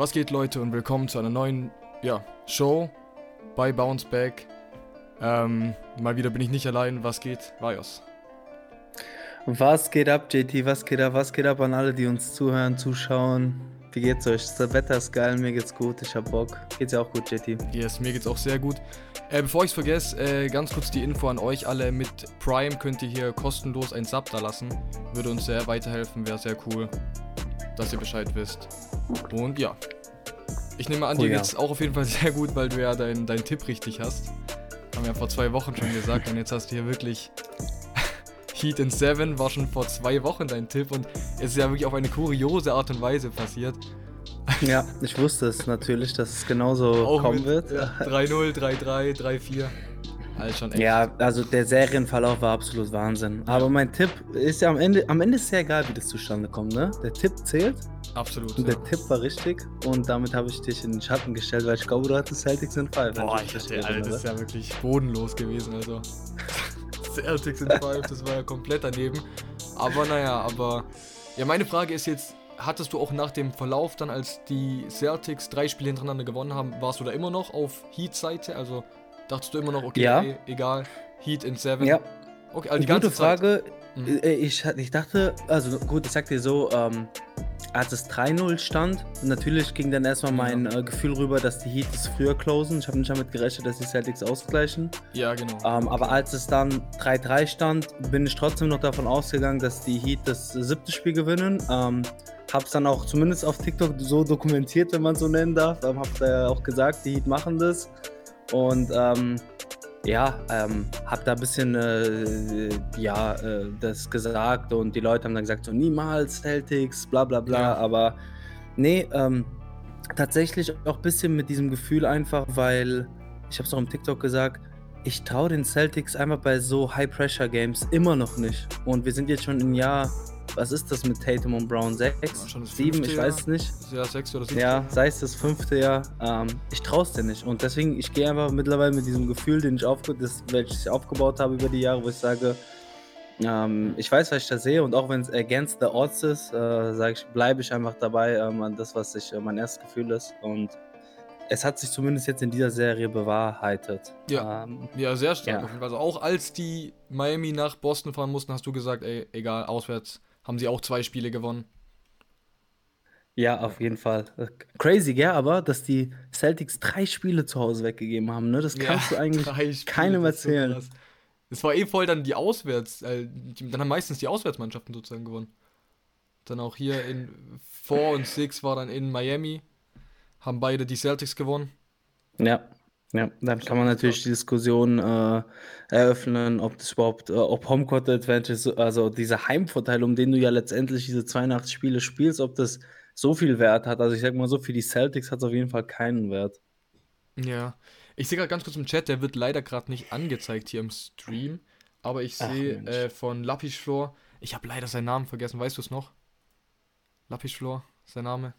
Was geht, Leute, und willkommen zu einer neuen ja, Show bei Bounce Back. Ähm, mal wieder bin ich nicht allein. Was geht, Vajos? Was geht ab, JT? Was geht ab? Was geht ab an alle, die uns zuhören, zuschauen? Wie geht's euch? Das Wetter ist geil, mir geht's gut, ich hab Bock. Geht's ja auch gut, JT? Yes, mir geht's auch sehr gut. Äh, bevor ich's vergesse, äh, ganz kurz die Info an euch alle. Mit Prime könnt ihr hier kostenlos ein Sub da lassen. Würde uns sehr weiterhelfen, wäre sehr cool, dass ihr Bescheid wisst. Und ja. Ich nehme an, Oh dir ja. geht's auch auf jeden Fall sehr gut, weil du ja deinen dein Tipp richtig hast. Haben wir ja vor zwei Wochen schon gesagt und jetzt hast du hier wirklich Heat in 7 war schon vor zwei Wochen dein Tipp und es ist ja wirklich auf eine kuriose Art und Weise passiert. Ja, ich wusste es natürlich, dass es genauso Auch kommen wird. ja, 3-0, 3-3, 3-4. Halt schon echt. Ja, also der Serienverlauf war absolut Wahnsinn. Aber mein Tipp ist ja am Ende, am Ende ist ja egal, wie das zustande kommt, ne? Der Tipp zählt Absolut. und Ja. der Tipp war richtig und damit habe ich dich in den Schatten gestellt, weil ich glaube, du hattest Celtics in 5. Boah, ich hatte, Alter, das ist ja wirklich bodenlos gewesen, also. Celtics in 5, das war ja komplett daneben. Aber naja, aber. Ja, meine Frage ist jetzt, hattest du auch nach dem Verlauf dann, als die Celtics drei Spiele hintereinander gewonnen haben, warst du da immer noch auf Heat-Seite? Also dachtest du immer noch, okay, Ja. egal, Heat in 7? Ja, Okay, also die Gute ganze Zeit. Frage. Mhm. Äh, Ich, ich dachte, also gut, ich sag dir so, ähm, als es 3-0 stand, natürlich ging dann erstmal mein äh, Gefühl rüber, dass die Heat es früher closen. Ich habe nicht damit gerechnet, dass die Celtics ausgleichen. Ja, genau. Ähm, aber als es dann 3-3 stand, bin ich trotzdem noch davon ausgegangen, dass die Heat das siebte Spiel gewinnen. Ähm, hab's dann auch zumindest auf TikTok so dokumentiert, wenn man so nennen darf. Ähm, hab da auch gesagt, die Heat machen das. Und ähm, ja, ähm, hab da ein bisschen äh, ja, äh, das gesagt und die Leute haben dann gesagt, so niemals Celtics, bla bla bla. Ja. Aber nee, ähm, tatsächlich auch ein bisschen mit diesem Gefühl einfach, weil ich habe es auch im TikTok gesagt, ich traue den Celtics einfach bei so High-Pressure-Games immer noch nicht. Und wir sind jetzt schon im Jahr, was ist das mit Tatum und Brown? Sechs? Sieben? Ich Jahr. weiß es nicht. Ja, sechs oder sieben. Ja, sei es das fünfte Jahr. Ähm, ich traue es dir nicht. Und deswegen, ich gehe einfach mittlerweile mit diesem Gefühl, den ich aufge das, welches ich aufgebaut habe über die Jahre, wo ich sage, ähm, ich weiß, was ich da sehe. Und auch wenn es against the odds ist, äh, sage ich, bleibe ich einfach dabei ähm, an das, was ich, äh, mein erstes Gefühl ist. Und es hat sich zumindest jetzt in dieser Serie bewahrheitet. Ja. Ähm, Ja, sehr stark. Ja. Also auch als die Miami nach Boston fahren mussten, hast du gesagt, ey, egal, auswärts haben sie auch zwei Spiele gewonnen. Ja, auf jeden Fall. Crazy, gell, aber dass die Celtics drei Spiele zu Hause weggegeben haben, ne? Das kannst du eigentlich keinem so erzählen. krass. Es war eh voll dann die Auswärts, äh, die, dann haben meistens die Auswärtsmannschaften sozusagen gewonnen. Dann auch hier in 4 und 6 war dann in Miami, haben beide die Celtics gewonnen. Ja, ja, dann kann man natürlich die Diskussion äh, eröffnen, ob das überhaupt, äh, ob Homecourt Advantage, so- also dieser Heimvorteil, um den du ja letztendlich diese 82 Spiele spielst, ob das so viel Wert hat. Also ich sag mal so, für die Celtics hat es auf jeden Fall keinen Wert. Ja. Ich sehe gerade ganz kurz im Chat, der wird leider gerade nicht angezeigt hier im Stream. Aber ich sehe äh, von Lapischflor, ich habe leider seinen Namen vergessen, weißt du es noch? Lapischflor, sein Name?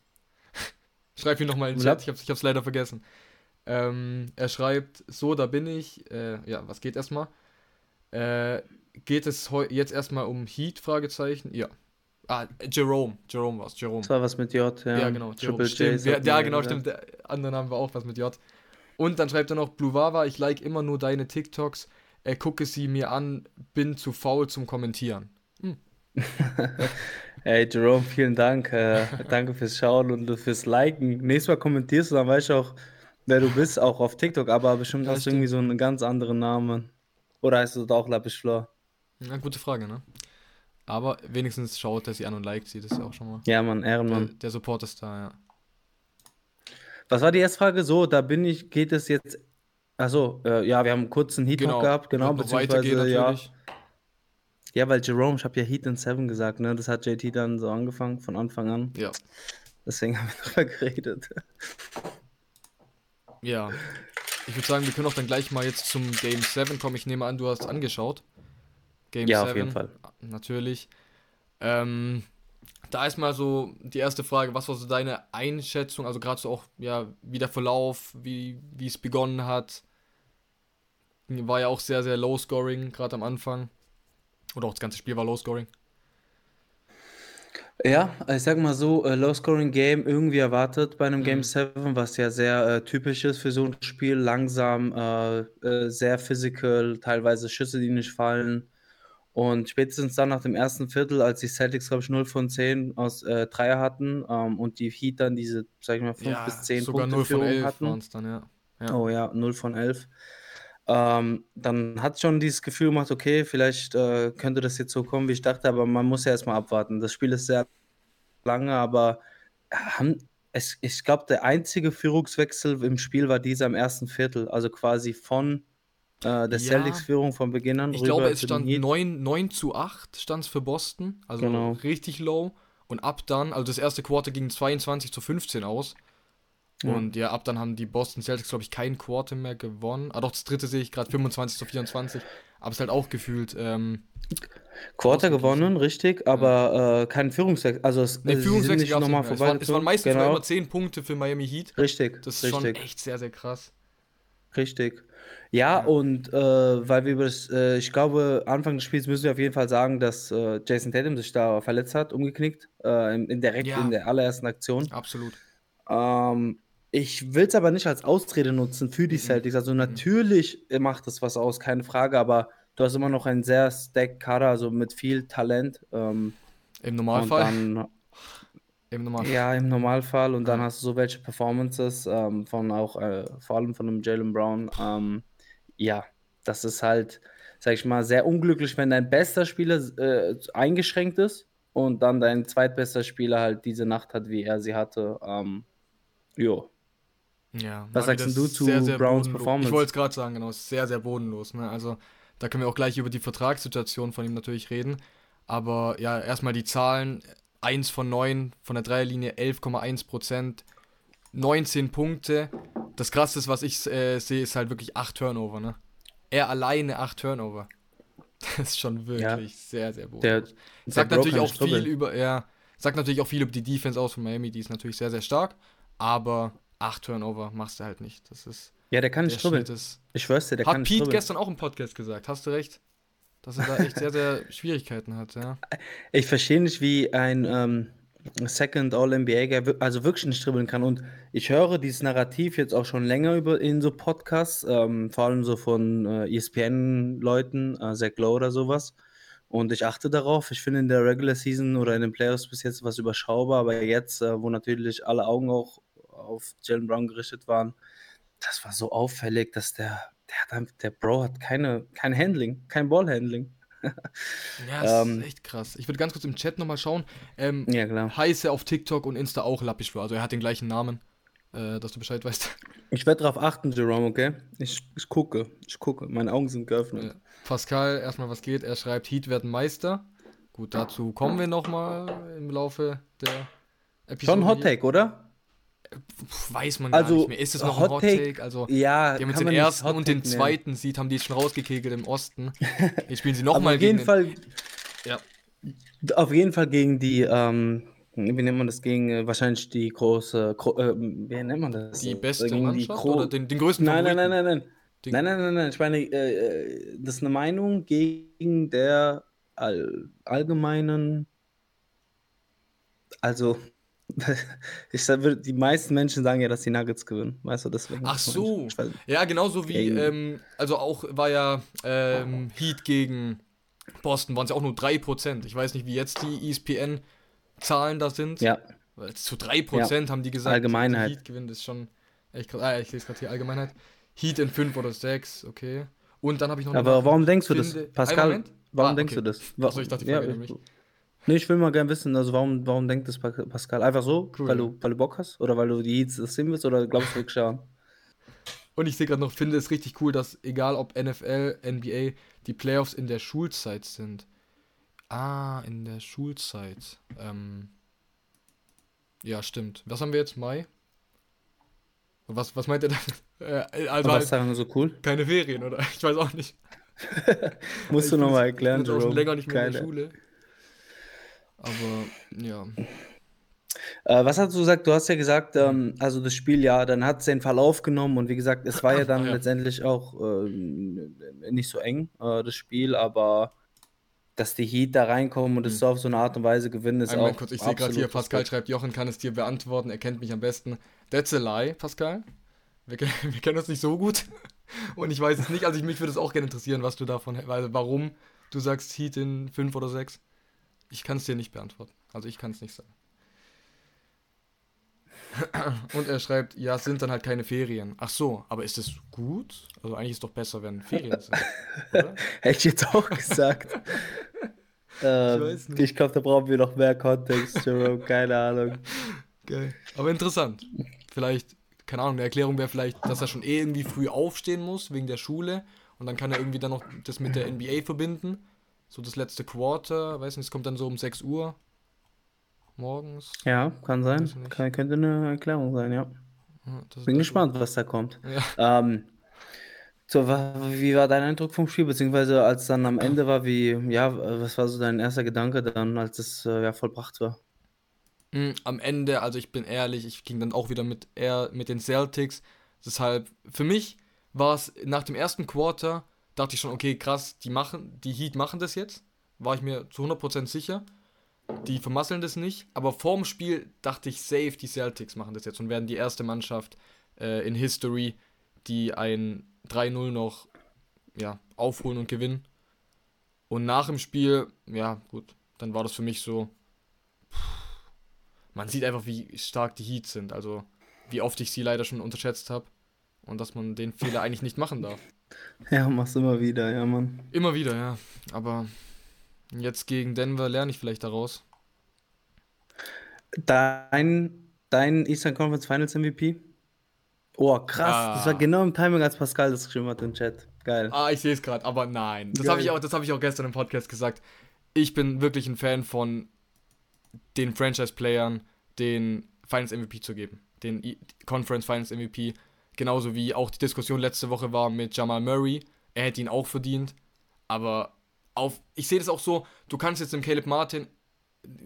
Schreib ihn nochmal in den Chat, ich ich hab's leider vergessen. Ähm, er schreibt, so, da bin ich. Äh, ja, was geht erstmal? Äh, geht es jetzt erstmal um Heat? Fragezeichen. Ja. Ah, Jerome. Jerome war's. Jerome. Das war was mit J, ja. Ja, genau. Triple Jerome. Stimmt. J. Ja, ja, genau, gesagt. stimmt. Der andere Name war auch was mit J. Und dann schreibt er noch, Blue Wawa, ich like immer nur deine TikToks, äh, gucke sie mir an, bin zu faul zum Kommentieren. Ey, Jerome, vielen Dank. Äh, danke fürs Schauen und fürs Liken. Nächstes Mal kommentierst du, dann weiß ich auch, wer du bist, auch auf TikTok. Aber bestimmt Ja, hast du irgendwie so einen ganz anderen Namen. Oder heißt du auch Lapis Flor? Na, gute Frage, ne? Aber wenigstens schaut er sie an und liked sie, das ist ja auch schon mal. Ja, Mann, Der, Ehrenmann. der Support ist da, ja. Was war die erste Frage? So, da bin ich, geht es jetzt. Achso, äh, ja, wir haben kurz einen Heat Genau. gehabt, genau, beziehungsweise, ja. Ja, weil Jerome, ich habe ja Heat in 7 gesagt, ne? Das hat JT dann so angefangen, von Anfang an. Ja. Deswegen haben wir darüber geredet. Ja. Ich würde sagen, wir können auch dann gleich mal jetzt zum Game 7 kommen. Ich nehme an, du hast angeschaut. Game Ja, auf 7. jeden Fall. Natürlich. Ähm, da ist mal so die erste Frage, was war so deine Einschätzung, also gerade so auch, ja, wie der Verlauf, wie wie es begonnen hat. War ja auch sehr, sehr low-scoring, gerade am Anfang. Oder auch das ganze Spiel war low-scoring. Ja, ich sag mal so, äh, Low-Scoring-Game irgendwie erwartet bei einem Game Mhm. 7, was ja sehr äh, typisch ist für so ein Spiel. Langsam, äh, äh, sehr physical, teilweise Schüsse, die nicht fallen. Und spätestens dann nach dem ersten Viertel, als die Celtics, glaube ich, 0 von 10 aus äh, Dreier hatten ähm, und die Heat dann diese, sag ich mal, 5 Ja, bis 10 sogar Punkte 0 von Führung 11 hatten. dann, ja. ja. Oh ja, 0 von 11. Ähm, dann hat schon dieses Gefühl gemacht, okay, vielleicht äh, könnte das jetzt so kommen, wie ich dachte, aber man muss ja erstmal abwarten. Das Spiel ist sehr lange, aber haben, es, ich glaube, der einzige Führungswechsel im Spiel war dieser im ersten Viertel. Also quasi von äh, der Ja, Celtics-Führung von Beginn an Ich glaube, es stand Heat. 9, 9 zu 8 stand es für Boston, also Genau. richtig low. Und ab dann, also das erste Quarter ging 22 zu 15 aus. Ja. Und ja, ab dann haben die Boston Celtics, glaube ich, kein Quarter mehr gewonnen. Ah, doch, das dritte sehe ich gerade 25 zu 24. Aber es ist halt auch gefühlt. Ähm, Quarter gewonnen, richtig, aber äh, kein Führungswechsel. Also, es, ne, also Führungswechsel nicht nochmal mehr. Es waren, es waren meistens Genau, immer 10 Punkte für Miami Heat. richtig, Das ist schon richtig. echt sehr, sehr krass. Richtig. Ja, Ja. und äh, weil wir über das, äh, ich glaube, Anfang des Spiels müssen wir auf jeden Fall sagen, dass äh, Jason Tatum sich da verletzt hat, umgeknickt, äh, in, in direkt Ja. in der allerersten Aktion. Absolut. Ähm, ich will es aber nicht als Ausrede nutzen für die Mhm. Celtics. Also natürlich macht das was aus, keine Frage, aber du hast immer noch einen sehr stacked Kader, also mit viel Talent. Ähm, Im Normalfall. dann Im Normalfall. ja, im Normalfall. Und dann Ja. hast du so welche Performances ähm, von auch, äh, vor allem von einem Jalen Brown. Ähm, ja, das ist halt, sag ich mal, sehr unglücklich, wenn dein bester Spieler äh, eingeschränkt ist und dann dein zweitbester Spieler halt diese Nacht hat, wie er sie hatte. Ähm, jo. Ja, Was sagst du zu sehr, sehr Browns bodenlos. Performance? Ich wollte es gerade sagen, genau, ist sehr, sehr bodenlos. Ne? Also da können wir auch gleich über die Vertragssituation von ihm natürlich reden. Aber ja, erstmal die Zahlen. 1 von 9 von der Dreierlinie, 11,1 Prozent, 19 Punkte. Das Krasseste, was ich äh, sehe, ist halt wirklich 8 Turnover. Ne? Er alleine 8 Turnover. Das ist schon wirklich sehr, sehr Der, bodenlos. der Sagt natürlich auch viel über, ja, sagt natürlich auch viel über die Defense aus von Miami, die ist natürlich sehr, sehr stark, aber 8 Turnover machst du halt nicht. Das ist, Ja, der kann der ist. Ich schwör's dir, der kann Hat nicht Pete dribbeln. gestern auch im Podcast gesagt, hast du recht. Dass er da echt sehr, sehr Schwierigkeiten hat, ja. Ich verstehe nicht, wie ein ähm, Second All-NBA also wirklich nicht dribbeln kann. Und ich höre dieses Narrativ jetzt auch schon länger über in so Podcasts, ähm, vor allem so von äh, ESPN-Leuten, äh, Zach Lowe oder sowas. Und ich achte darauf. Ich finde in der Regular Season oder in den Playoffs bis jetzt was überschaubar, aber jetzt, äh, wo natürlich alle Augen auch auf Jalen Brown gerichtet waren, das war so auffällig, dass der, der, hat der Bro hat keine, kein Handling, kein Ballhandling. Ja, das Ähm. ist echt krass. Ich würde ganz kurz im Chat nochmal schauen. Ähm, Ja, klar. heiße auf TikTok und Insta auch Lappisch Also er hat den gleichen Namen, äh, dass du Bescheid weißt. Ich werde darauf achten, Jerome, okay? Ich, ich gucke, ich gucke. Meine Augen sind geöffnet. Ja. Pascal, erstmal was geht. Er schreibt, Heat werden Meister. Gut, dazu kommen wir nochmal im Laufe der Episode. Schon Hot. Take, oder? Weiß man Also, gar nicht mehr. Ist es noch ein Hot Hot Take- Take? Also, Ja, die haben jetzt den ersten Hot und den zweiten Seed, haben die jetzt schon rausgekegelt im Osten. Jetzt spielen sie nochmal auf jeden gegen Fall, Ja. auf jeden Fall gegen die, ähm, wie nennt man das, gegen äh, wahrscheinlich die große, gro äh, wie nennt man das? die beste gegen die Mannschaft gro- oder den, den größten Nein, nein, nein, nein, nein. Den- Nein, nein, nein, nein. Ich meine, äh, äh, das ist eine Meinung gegen der all, allgemeinen, also, ich sag, würd- die meisten Menschen sagen ja, dass die Nuggets gewinnen. Weißt du, deswegen. Ach so. Ja, genauso wie, ähm, also auch war ja ähm, Heat gegen Boston, waren es ja auch nur 3%. Ich weiß nicht, wie jetzt die ESPN-Zahlen da sind. ja, Weil Zu 3% haben die gesagt, Allgemeinheit. die Heat gewinnt, ist schon echt. Ah, ich lese gerade hier Allgemeinheit. Heat in 5 oder 6, okay. Und dann habe ich noch aber warum denkst du das, Pascal? Warum Ah, denkst okay. du das? Achso, ich dachte, die Frage ja, an mich. Nee, ich will mal gerne wissen, also warum, warum denkt das Pa- Pascal? Einfach so, Cool. weil, du, weil du Bock hast? Oder weil du die Heats das sehen willst? Oder glaubst du wirklich daran? Und ich sehe gerade noch, finde es richtig cool, dass egal ob NFL, NBA, die Playoffs in der Schulzeit sind. Ah, in der Schulzeit. Ähm, ja, stimmt. Was haben wir jetzt? Mai? Was, was meint ihr damit? Äh, also Und was halt daran so cool? keine Ferien, oder? Ich weiß auch nicht. Musst du nochmal erklären, Ich Jerome. länger nicht mehr in der Keine- Schule. Aber, ja. Äh, was hast du gesagt? Du hast ja gesagt, ähm, also das Spiel, ja, dann hat es den Verlauf genommen und wie gesagt, es war ja dann ja. letztendlich auch ähm, nicht so eng, äh, das Spiel, aber dass die Heat da reinkommen und es Hm. so auf so eine Art und Weise gewinnen, ist Moment auch kurz, ich sehe gerade hier, Pascal schreibt, Jochen kann es dir beantworten, er kennt mich am besten. That's a lie, Pascal. Wir, wir kennen uns nicht so gut. Und ich weiß es nicht, also ich, mich würde es auch gerne interessieren, was du davon, weil warum du sagst Heat in 5 oder 6. Ich kann es dir nicht beantworten. Also ich kann es nicht sagen. Und er schreibt, ja, es sind dann halt keine Ferien. Ach so, aber ist es gut? Also eigentlich ist es doch besser, wenn Ferien sind, oder? Hätte ich jetzt auch gesagt. ähm, nicht. ich glaube, da brauchen wir noch mehr Kontext, Jerome. Keine Ahnung. Geil. Aber interessant. Vielleicht, keine Ahnung, eine Erklärung wäre vielleicht, dass er schon eh irgendwie früh aufstehen muss, wegen der Schule. Und dann kann er irgendwie dann noch das mit der NBA verbinden. So das letzte Quarter, weiß nicht, es kommt dann so um 6 Uhr morgens. Ja, kann sein. Kann, könnte eine Erklärung sein, ja. Ja, Bin gespannt, was da kommt. Ja. Ähm, so, wie war dein Eindruck vom Spiel, beziehungsweise als dann am Ende war, wie, ja, was war so dein erster Gedanke dann, als es äh, ja vollbracht war? Mm, Am Ende, also ich bin ehrlich, ich ging dann auch wieder mit, eher mit den Celtics. Deshalb, für mich war es nach dem ersten Quarter, dachte ich schon, okay, krass, die machen, die Heat machen das jetzt. War ich mir zu 100% sicher. Die vermasseln das nicht. Aber vorm Spiel dachte ich, safe, die Celtics machen das jetzt und werden die erste Mannschaft äh, in History, die ein 3-0 noch ja, aufholen und gewinnen. Und nach dem Spiel, ja, gut, dann war das für mich so, man sieht einfach, wie stark die Heats sind. Also, wie oft ich sie leider schon unterschätzt habe. Und dass man den Fehler eigentlich nicht machen darf. Ja, mach's immer wieder, ja, Mann. Immer wieder, ja. Aber jetzt gegen Denver lerne ich vielleicht daraus. Dein, dein Eastern Conference Finals MVP? Oh, krass. Das war Ah. genau im Timing, als Pascal das geschrieben hat im Chat. Geil. Ah, ich sehe es gerade, aber nein. Das habe ich, auch- das hab ich auch gestern im Podcast gesagt. Ich bin wirklich ein Fan von den Franchise-Playern den Finals MVP zu geben. Den I Conference Finals MVP. Genauso wie auch die Diskussion letzte Woche war mit Jamal Murray. Er hätte ihn auch verdient. Aber auf, ich sehe das auch so, du kannst jetzt dem Caleb Martin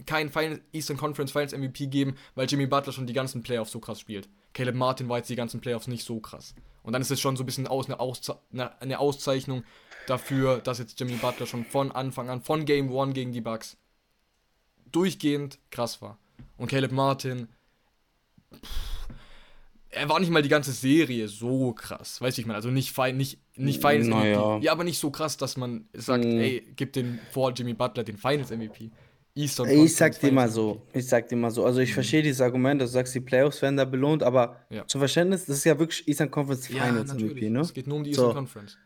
keinen Final, Eastern Conference Finals MVP geben, weil Jimmy Butler schon die ganzen Playoffs so krass spielt. Caleb Martin war jetzt die ganzen Playoffs nicht so krass. Und dann ist es schon so ein bisschen aus, eine, Ausze eine, Auszeichnung dafür, dass jetzt Jimmy Butler schon von Anfang an, von Game 1 gegen die Bucks, durchgehend krass war. Und Caleb Martin, pff, er war nicht mal die ganze Serie so krass, weiß ich mal, also nicht fein, nicht, nicht Finals Naja. MVP. Ja, aber nicht so krass, dass man sagt, Mm. ey, gib den vor Jimmy Butler den Finals MVP. Eastern Ich sag dir mal so, ich sag dir mal so, also ich verstehe dieses Argument, dass du sagst, die Playoffs werden da belohnt, aber Ja. zum Verständnis, das ist ja wirklich Eastern Conference Ja, Finals natürlich. MVP, ne? Es geht nur um die Eastern So. Conference.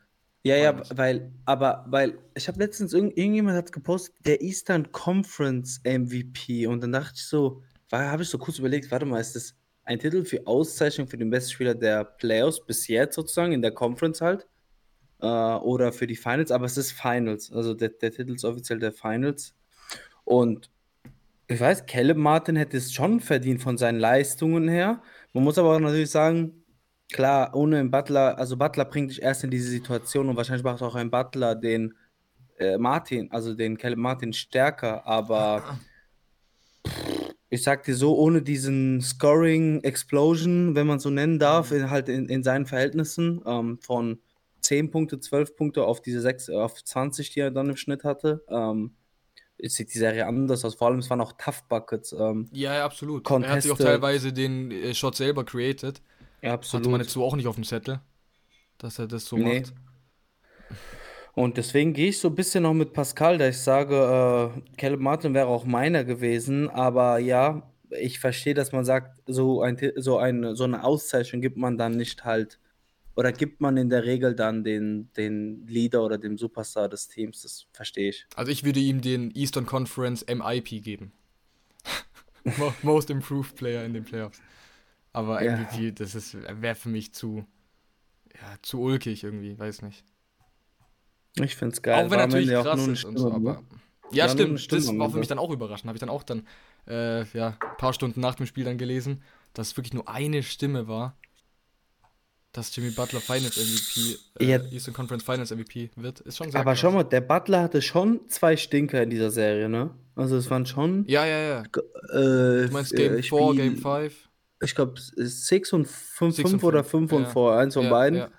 Ja, ja, weil, aber, weil, ich habe letztens, irgend, irgendjemand hat gepostet, der Eastern Conference MVP und dann dachte ich so, habe ich so kurz überlegt, warte mal, ist das ein Titel für Auszeichnung für den besten Spieler der Playoffs bis jetzt sozusagen, in der Conference halt, äh, oder für die Finals, aber es ist Finals, also der, der Titel ist offiziell der Finals. Und ich weiß, Caleb Martin hätte es schon verdient von seinen Leistungen her, man muss aber auch natürlich sagen, Klar, ohne einen Butler, also Butler bringt dich erst in diese Situation und wahrscheinlich macht auch ein Butler den äh, Martin, also den Caleb Martin stärker, aber ich sag dir so, ohne diesen Scoring Explosion, wenn man so nennen darf, in, halt in, in seinen Verhältnissen, ähm, von 10 Punkte, 12 Punkte auf diese 6, auf 20, die er dann im Schnitt hatte, ähm, sieht die Serie anders aus. Vor allem, es waren auch Tough Buckets. Ähm, Ja, ja, absolut. Er hat sich auch teilweise den äh, Shot selber created. ja, Hatte man jetzt so auch nicht auf dem Zettel, dass er das so Nee. macht. Und deswegen gehe ich so ein bisschen noch mit Pascal, da ich sage, äh, Caleb Martin wäre auch meiner gewesen, aber ja, ich verstehe, dass man sagt, so, ein, so, eine, so eine Auszeichnung gibt man dann nicht halt, oder gibt man in der Regel dann den, den Leader oder dem Superstar des Teams, das verstehe ich. Also ich würde ihm den Eastern Conference MIP geben. Mo- Most Improved Player in den Playoffs. Aber Ja. MVP, das ist wäre für mich zu ja, zu ulkig irgendwie, weiß nicht. Ich finde es geil. auch wenn War natürlich ja auch krass ist und so, ne? aber ja, eine stimmt. Das war für mich dann auch überraschend. Habe ich dann auch dann äh, ja, ein paar Stunden nach dem Spiel dann gelesen, dass es wirklich nur eine Stimme war, dass Jimmy Butler Finals MVP, äh, Ja. Eastern Conference Finals MVP wird. Ist schon sehr Aber krass. schau mal, der Butler hatte schon zwei Stinker in dieser Serie, ne? Also es waren schon. Ja, ja, ja. Äh, Du meinst äh, Game 4, Spiel- Game 5? Ich glaube, 6 und 5, Six und oder fünf, 5 und ja. 4, eins von ja, beiden. Ja.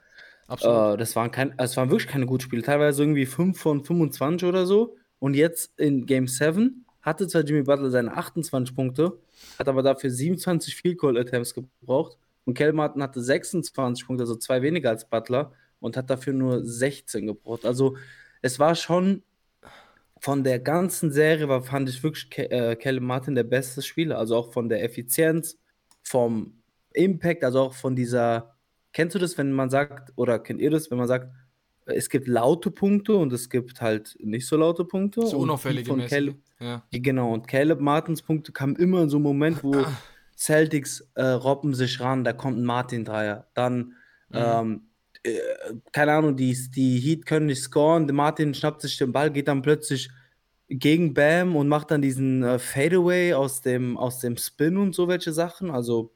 Absolut. Äh, das waren kein, also es waren wirklich keine guten Spiele. Teilweise irgendwie 5 von 25 oder so. Und jetzt in Game 7 hatte zwar Jimmy Butler seine 28 Punkte, hat aber dafür 27 Field Goal Attempts gebraucht. Und Kel Martin hatte 26 Punkte, also zwei weniger als Butler, und hat dafür nur 16 gebraucht. Also es war schon von der ganzen Serie, war, fand ich wirklich Ke äh, Martin der beste Spieler. Also auch von der Effizienz, vom Impact, also auch von dieser. Kennst du das, wenn man sagt, oder kennt ihr das, wenn man sagt, es gibt laute Punkte und es gibt halt nicht so laute Punkte? So unauffällige von Caleb, ja. Genau, und Caleb Martins Punkte kamen immer in so einem Moment, wo Celtics äh, robben sich ran, da kommt ein Martin-Dreier. Dann, mhm. ähm, äh, keine Ahnung, die, die Heat können nicht scoren, der Martin schnappt sich den Ball, geht dann plötzlich gegen Bam und macht dann diesen äh, Fadeaway aus dem, aus dem Spin und so welche Sachen. Also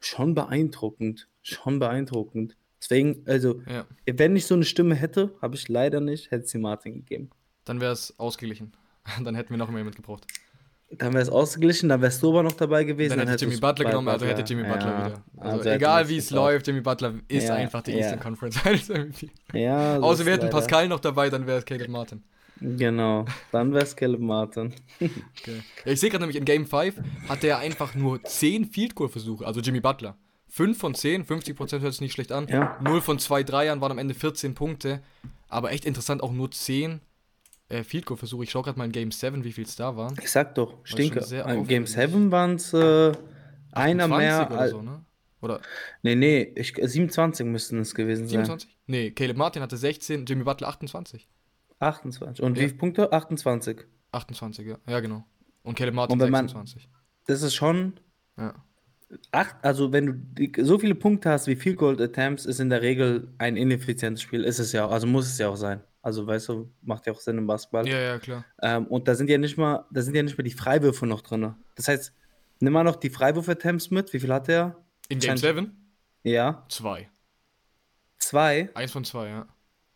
schon beeindruckend. Schon beeindruckend. Deswegen, also, ja. wenn ich so eine Stimme hätte, habe ich leider nicht, hätte sie Martin gegeben. Dann wäre es ausgeglichen. Dann hätten wir noch mehr mitgebracht. Dann wäre es ausgeglichen, dann wärst du aber noch dabei gewesen. Dann, dann hätte Jimmy Butler genommen, also hätte Jimmy ja, Butler wieder. Also, also egal wie es läuft, Jimmy Butler ist ja, einfach der Eastern Conference MVP. Ja, Außer wir hätten Pascal noch dabei, dann wäre es Caleb Martin. Genau, dann wäre es Caleb Martin. okay. ja, ich sehe gerade nämlich in Game 5 hatte er einfach nur 10 Field Goal Versuche, also Jimmy Butler. 5 von 10, 50% hört sich nicht schlecht an. Ja. 0 von 2 Dreiern waren am Ende 14 Punkte. Aber echt interessant, auch nur 10 äh, Field Goal Versuche. Ich schaue gerade mal in Game 7, wie viel es da waren. Ich sag doch, stinke. In Game 7 waren es äh, einer mehr. Oder so, ne? Oder? Nee, nee, ich, 27 müssten es gewesen 27? sein. 27? Nee, Caleb Martin hatte 16, Jimmy Butler 28. 28. Und ja. wie viele Punkte? 28. 28, ja. Ja, genau. Und Caleb Martin Und 26. Man, das ist schon. Ja acht, also wenn du so viele Punkte hast wie viel Gold Attempts, ist in der Regel ein ineffizientes Spiel. Ist es ja auch, also muss es ja auch sein. Also weißt du, macht ja auch Sinn im Basketball. Ja, ja, klar. Ähm, und da sind ja nicht mal, da sind ja nicht mal die Freiwürfe noch drin. Das heißt, nimm mal noch die Freiwurf-Attempts mit. Wie viel hat er? In Game 7? Ja. Zwei. Zwei? Eins von zwei, ja.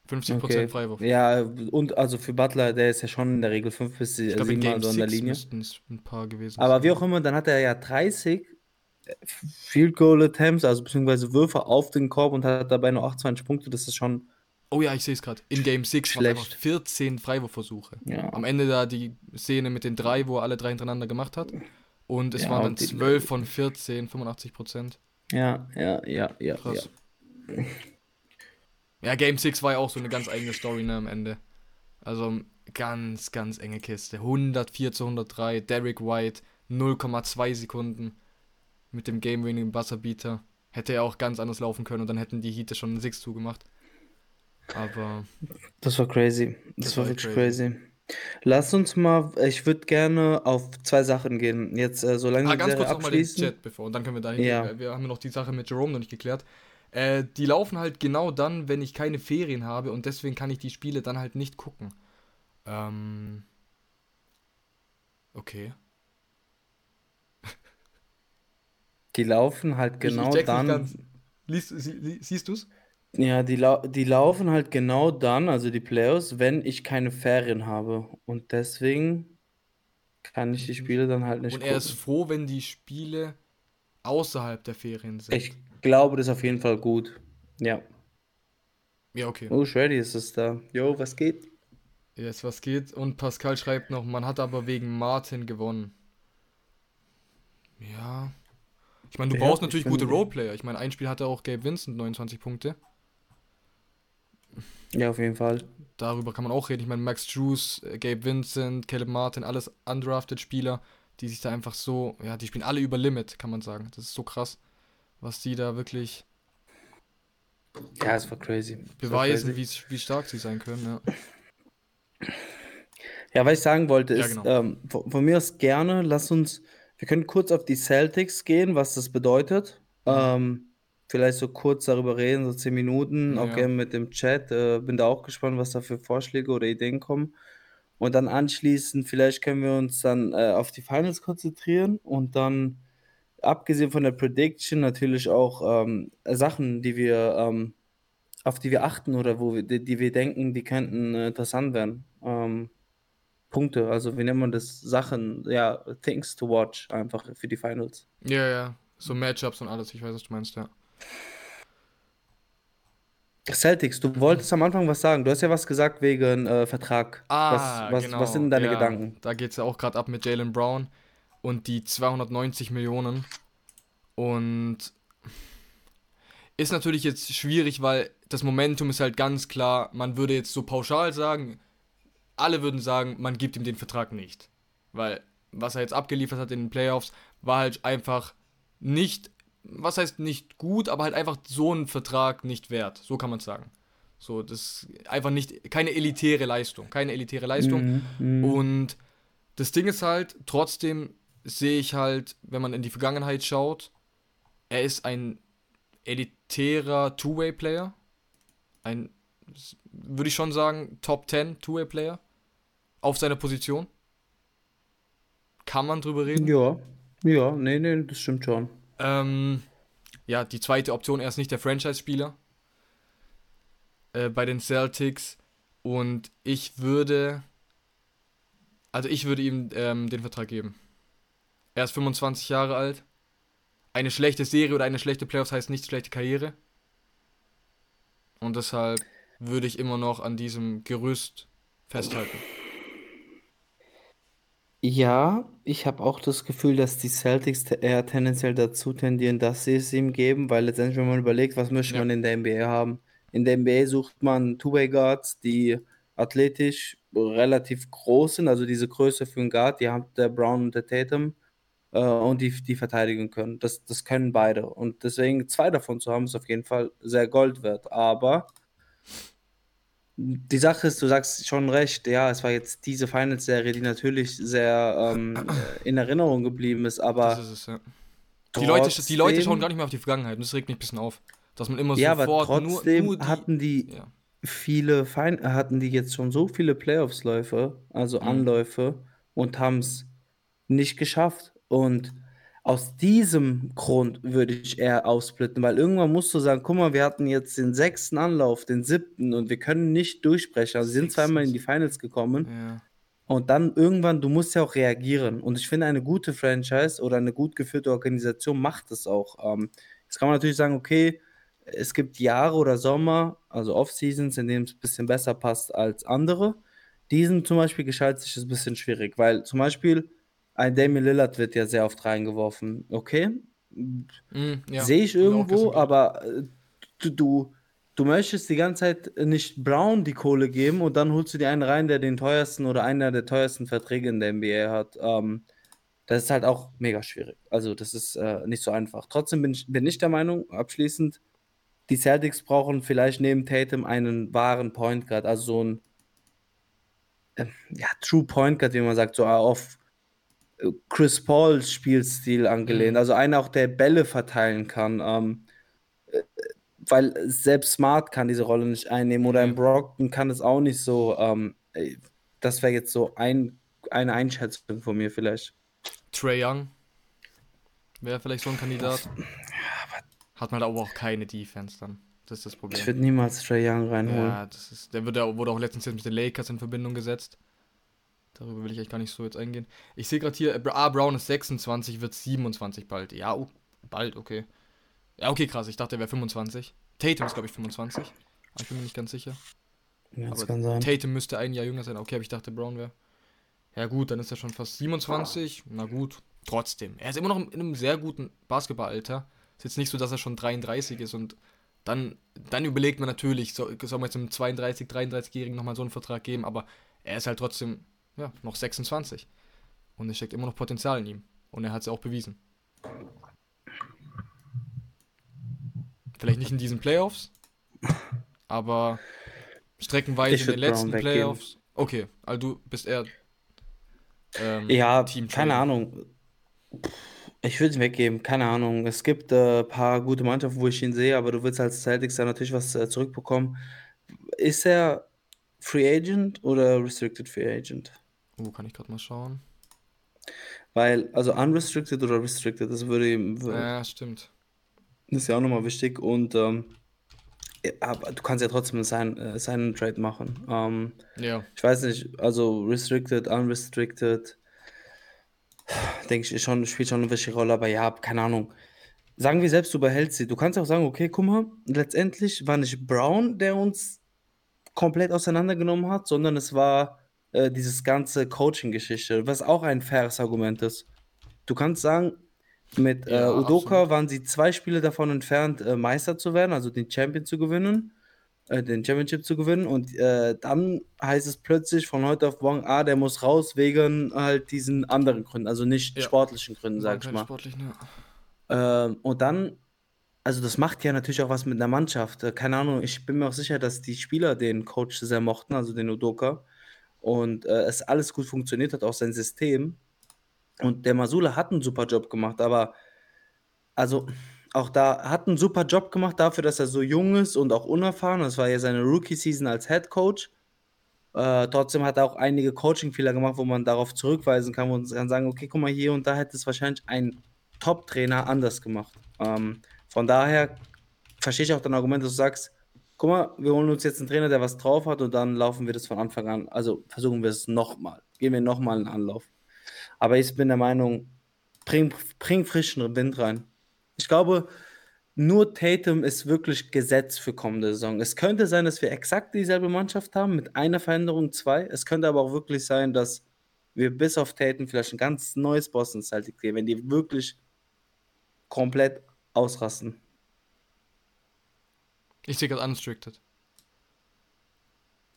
50% okay. Freiwurf. Ja, und also für Butler, der ist ja schon in der Regel fünf bis sieben Mal so in der Linie. ein paar gewesen Aber sein. wie auch immer, dann hat er ja 30 Field Goal Attempts, also beziehungsweise Würfe auf den Korb und hat dabei nur 28 Punkte. Das ist schon. Oh ja, ich sehe es gerade. In Game 6 waren einfach 14 Freiwurfversuche. Ja. Am Ende da die Szene mit den drei, wo er alle drei hintereinander gemacht hat. Und es ja, waren dann 12 von 14, 85 Prozent. Ja, ja, ja, ja. Krass. Ja. ja, Game 6 war ja auch so eine ganz eigene Story ne, am Ende. Also ganz, ganz enge Kiste. 104 zu 103, Derek White, 0,2 Sekunden mit dem Game-Winning Buzzerbeater. Hätte er auch ganz anders laufen können und dann hätten die Heat schon einen 6 gemacht. Aber. Das war crazy. Das, das war, war wirklich crazy. crazy. Lass uns mal, ich würde gerne auf zwei Sachen gehen. Jetzt, äh, solange ah, ganz kurz nochmal den Chat bevor und dann können wir dahin ja. gehen. Wir haben ja noch die Sache mit Jerome noch nicht geklärt. Äh, die laufen halt genau dann, wenn ich keine Ferien habe und deswegen kann ich die Spiele dann halt nicht gucken. Ähm. Okay. Die laufen halt genau ich, ich dann. Liest, sie, siehst du es? Ja, die, lau die laufen halt genau dann, also die Playoffs, wenn ich keine Ferien habe. Und deswegen kann ich die Spiele dann halt nicht Und er gucken. ist froh, wenn die Spiele außerhalb der Ferien sind. Ich glaube, das ist auf jeden Fall gut. Ja. Ja, okay. Oh, Shreddy ist es da. Jo, was geht? Jetzt, was geht? Und Pascal schreibt noch, man hat aber wegen Martin gewonnen. Ja. Ich meine, du ja, brauchst natürlich gute Roleplayer. Ich meine, ein Spiel hatte auch Gabe Vincent 29 Punkte. Ja, auf jeden Fall. Darüber kann man auch reden. Ich meine, Max Drews, äh, Gabe Vincent, Caleb Martin, alles undrafted Spieler, die sich da einfach so, ja, die spielen alle über Limit, kann man sagen. Das ist so krass, was die da wirklich. Ja, es war crazy. Beweisen, Wie, wie stark sie sein können, ja. Ja, was ich sagen wollte, ist, ja, genau. ähm, von, von, mir aus gerne, lass uns wir können kurz auf die Celtics gehen, was das bedeutet. Mhm. Ähm, vielleicht so kurz darüber reden, so zehn Minuten, auch ja. gerne mit dem Chat. Äh, bin da auch gespannt, was da für Vorschläge oder Ideen kommen. Und dann anschließend, vielleicht können wir uns dann äh, auf die Finals konzentrieren und dann, abgesehen von der Prediction, natürlich auch ähm, Sachen, die wir, ähm, auf die wir achten oder wo wir, die, die wir denken, die könnten äh, interessant werden. Ähm, Punkte, also wie nennt man das? Sachen, ja, Things to watch einfach für die Finals. Ja, ja, so Matchups und alles, ich weiß, was du meinst, ja. Celtics, du wolltest am Anfang was sagen. Du hast ja was gesagt wegen äh, Vertrag. Ah, was, was, genau. was sind deine ja, Gedanken? Da geht es ja auch gerade ab mit Jalen Brown und die 290 Millionen. Und ist natürlich jetzt schwierig, weil das Momentum ist halt ganz klar. Man würde jetzt so pauschal sagen, alle würden sagen, man gibt ihm den Vertrag nicht. Weil was er jetzt abgeliefert hat in den Playoffs, war halt einfach nicht, was heißt nicht gut, aber halt einfach so ein Vertrag nicht wert. So kann man es sagen. So, das ist einfach nicht, keine elitäre Leistung. Keine elitäre Leistung. Mhm, mhm. Und das Ding ist halt, trotzdem sehe ich halt, wenn man in die Vergangenheit schaut, er ist ein elitärer Two-Way-Player. Ein, würde ich schon sagen, Top 10 Two-Way-Player. Auf seiner Position. Kann man drüber reden. Ja, ja, nee, nee, das stimmt schon. Ähm, ja, die zweite Option, er ist nicht der Franchise-Spieler äh, bei den Celtics. Und ich würde. Also ich würde ihm ähm, den Vertrag geben. Er ist 25 Jahre alt. Eine schlechte Serie oder eine schlechte Playoffs heißt nicht schlechte Karriere. Und deshalb würde ich immer noch an diesem Gerüst festhalten. Ja, ich habe auch das Gefühl, dass die Celtics te- eher tendenziell dazu tendieren, dass sie es ihm geben, weil letztendlich, wenn man überlegt, was möchte Ja. man in der NBA haben? In der NBA sucht man Two-Way-Guards, die athletisch relativ groß sind, also diese Größe für einen Guard, die haben der Brown und der Tatum, äh, und die, die verteidigen können. Das, das können beide. Und deswegen zwei davon zu haben, ist auf jeden Fall sehr Gold wert. Aber die Sache ist, du sagst schon recht, ja, es war jetzt diese Finals-Serie, die natürlich sehr ähm, äh, in Erinnerung geblieben ist, aber ist es, ja. Die Leute, die Leute schauen gar nicht mehr auf die Vergangenheit und das regt mich ein bisschen auf. Dass man immer ja, aber sofort nur, trotzdem nur die. hatten die ja. viele Fein hatten die jetzt schon so viele Playoffs-Läufe, also Mhm. Anläufe, und haben es nicht geschafft. Und aus diesem Grund würde ich eher aufsplitten, weil irgendwann musst du sagen, guck mal, wir hatten jetzt den sechsten Anlauf, den siebten und wir können nicht durchbrechen. Also sie sind zweimal in die Finals gekommen ja. und dann irgendwann, du musst ja auch reagieren. Und ich finde, eine gute Franchise oder eine gut geführte Organisation macht es auch. Ähm, jetzt kann man natürlich sagen, okay, es gibt Jahre oder Sommer, also Off-Seasons, in denen es ein bisschen besser passt als andere. Diesen zum Beispiel gestaltet sich das ein bisschen schwierig, weil zum Beispiel ein Damian Lillard wird ja sehr oft reingeworfen. Okay, Mm, ja. sehe ich irgendwo, aber äh, du, du, du möchtest die ganze Zeit nicht Brown die Kohle geben und dann holst du dir einen rein, der den teuersten oder einer der teuersten Verträge in der NBA hat. Ähm, das ist halt auch mega schwierig. Also, das ist äh, nicht so einfach. Trotzdem bin ich, bin ich der Meinung, abschließend, die Celtics brauchen vielleicht neben Tatum einen wahren Point Guard, also so ein ähm, ja, True Point Guard, wie man sagt, so auf äh, Chris Paul Spielstil angelehnt. Mhm. Also einer auch, der Bälle verteilen kann. Ähm, äh, weil selbst Smart kann diese Rolle nicht einnehmen oder Nee. ein Brockton kann es auch nicht so. Ähm, das wäre jetzt so ein, eine Einschätzung von mir vielleicht. Trey Young wäre vielleicht so ein Kandidat. Hat man aber auch keine Defense dann. Das ist das Ich Problem. würde niemals Trae Young reinholen. Ja, das ist, der wird, ja- wurde auch letztens jetzt mit den Lakers in Verbindung gesetzt. Darüber will ich eigentlich gar nicht so jetzt eingehen. Ich sehe gerade hier, äh, ah, Brown ist 26, wird 27 bald. Ja, oh, bald, okay. Ja, okay, krass. Ich dachte, er wäre 25. Tatum ist, glaube ich, 25. Aber ich bin mir nicht ganz sicher. Ja, das Aber kann sein. Tatum müsste ein Jahr jünger sein. Okay, aber ich dachte, Brown wäre. Ja, gut, dann ist er schon fast 27. Na gut, trotzdem. Er ist immer noch in einem sehr guten Basketballalter. Ist jetzt nicht so, dass er schon 33 ist und dann, dann überlegt man natürlich, so, soll man jetzt einem 32, 33-Jährigen nochmal so einen Vertrag geben, aber er ist halt trotzdem, ja, noch 26. Und es steckt immer noch Potenzial in ihm. Und er hat es ja auch bewiesen. Vielleicht nicht in diesen Playoffs, aber streckenweise in den würd Brown letzten weggeben. Playoffs. Okay, also du bist eher ähm, Ja, Team keine. Ahnung. Ich würde ihn weggeben, keine Ahnung. Es gibt ein äh, paar gute Mannschaften, wo ich ihn sehe, aber du willst als Celtics da natürlich was äh, zurückbekommen. Ist er Free Agent oder Restricted Free Agent? Oh, kann ich gerade mal schauen. Weil, also unrestricted oder restricted, das würde ihm, Ja, stimmt. das ist ja auch nochmal wichtig. Und ähm, du kannst ja trotzdem seinen, äh, seinen Trade machen. Ähm, Ja, ich weiß nicht, also restricted, unrestricted, denke ich, schon, spielt schon eine wichtige Rolle, aber ja, keine Ahnung. sagen wir selbst, du behältst sie. Du kannst auch sagen, okay, guck mal, letztendlich war nicht Brown, der uns komplett auseinandergenommen hat, sondern es war äh, dieses ganze Coaching-Geschichte, was auch ein faires Argument ist. Du kannst sagen, mit äh, Ja, Udoka absolut. waren sie zwei Spiele davon entfernt, äh, Meister zu werden, also den Champion zu gewinnen, äh, den Championship zu gewinnen. Und äh, dann heißt es plötzlich von heute auf morgen, ah, der muss raus wegen halt diesen anderen Gründen, also nicht Ja, sportlichen Gründen, sag ich mal. sportlichen, ja. Ähm, und dann, also das macht ja natürlich auch was mit einer Mannschaft. Äh, Keine Ahnung, ich bin mir auch sicher, dass die Spieler den Coach sehr mochten, also den Udoka. Und äh, es alles gut funktioniert hat, auch sein System. Und der Masula hat einen super Job gemacht, aber also auch da hat einen super Job gemacht dafür, dass er so jung ist und auch unerfahren. Das war ja seine Rookie-Season als Head Coach. Äh, trotzdem hat er auch einige Coaching-Fehler gemacht, wo man darauf zurückweisen kann und kann sagen, okay, guck mal, hier und da hätte es wahrscheinlich ein Top-Trainer anders gemacht. Ähm, von daher verstehe ich auch dein Argument, dass du sagst, guck mal, wir holen uns jetzt einen Trainer, der was drauf hat und dann laufen wir das von Anfang an. Also versuchen wir es nochmal. Geben wir nochmal einen Anlauf. Aber ich bin der Meinung, bring, bring frischen Wind rein. Ich glaube, nur Tatum ist wirklich Gesetz für kommende Saison. Es könnte sein, dass wir exakt dieselbe Mannschaft haben, mit einer Veränderung, zwei. Es könnte aber auch wirklich sein, dass wir bis auf Tatum vielleicht ein ganz neues Boston Celtics sehen, wenn die wirklich komplett ausrasten. Ich sehe gerade unrestricted.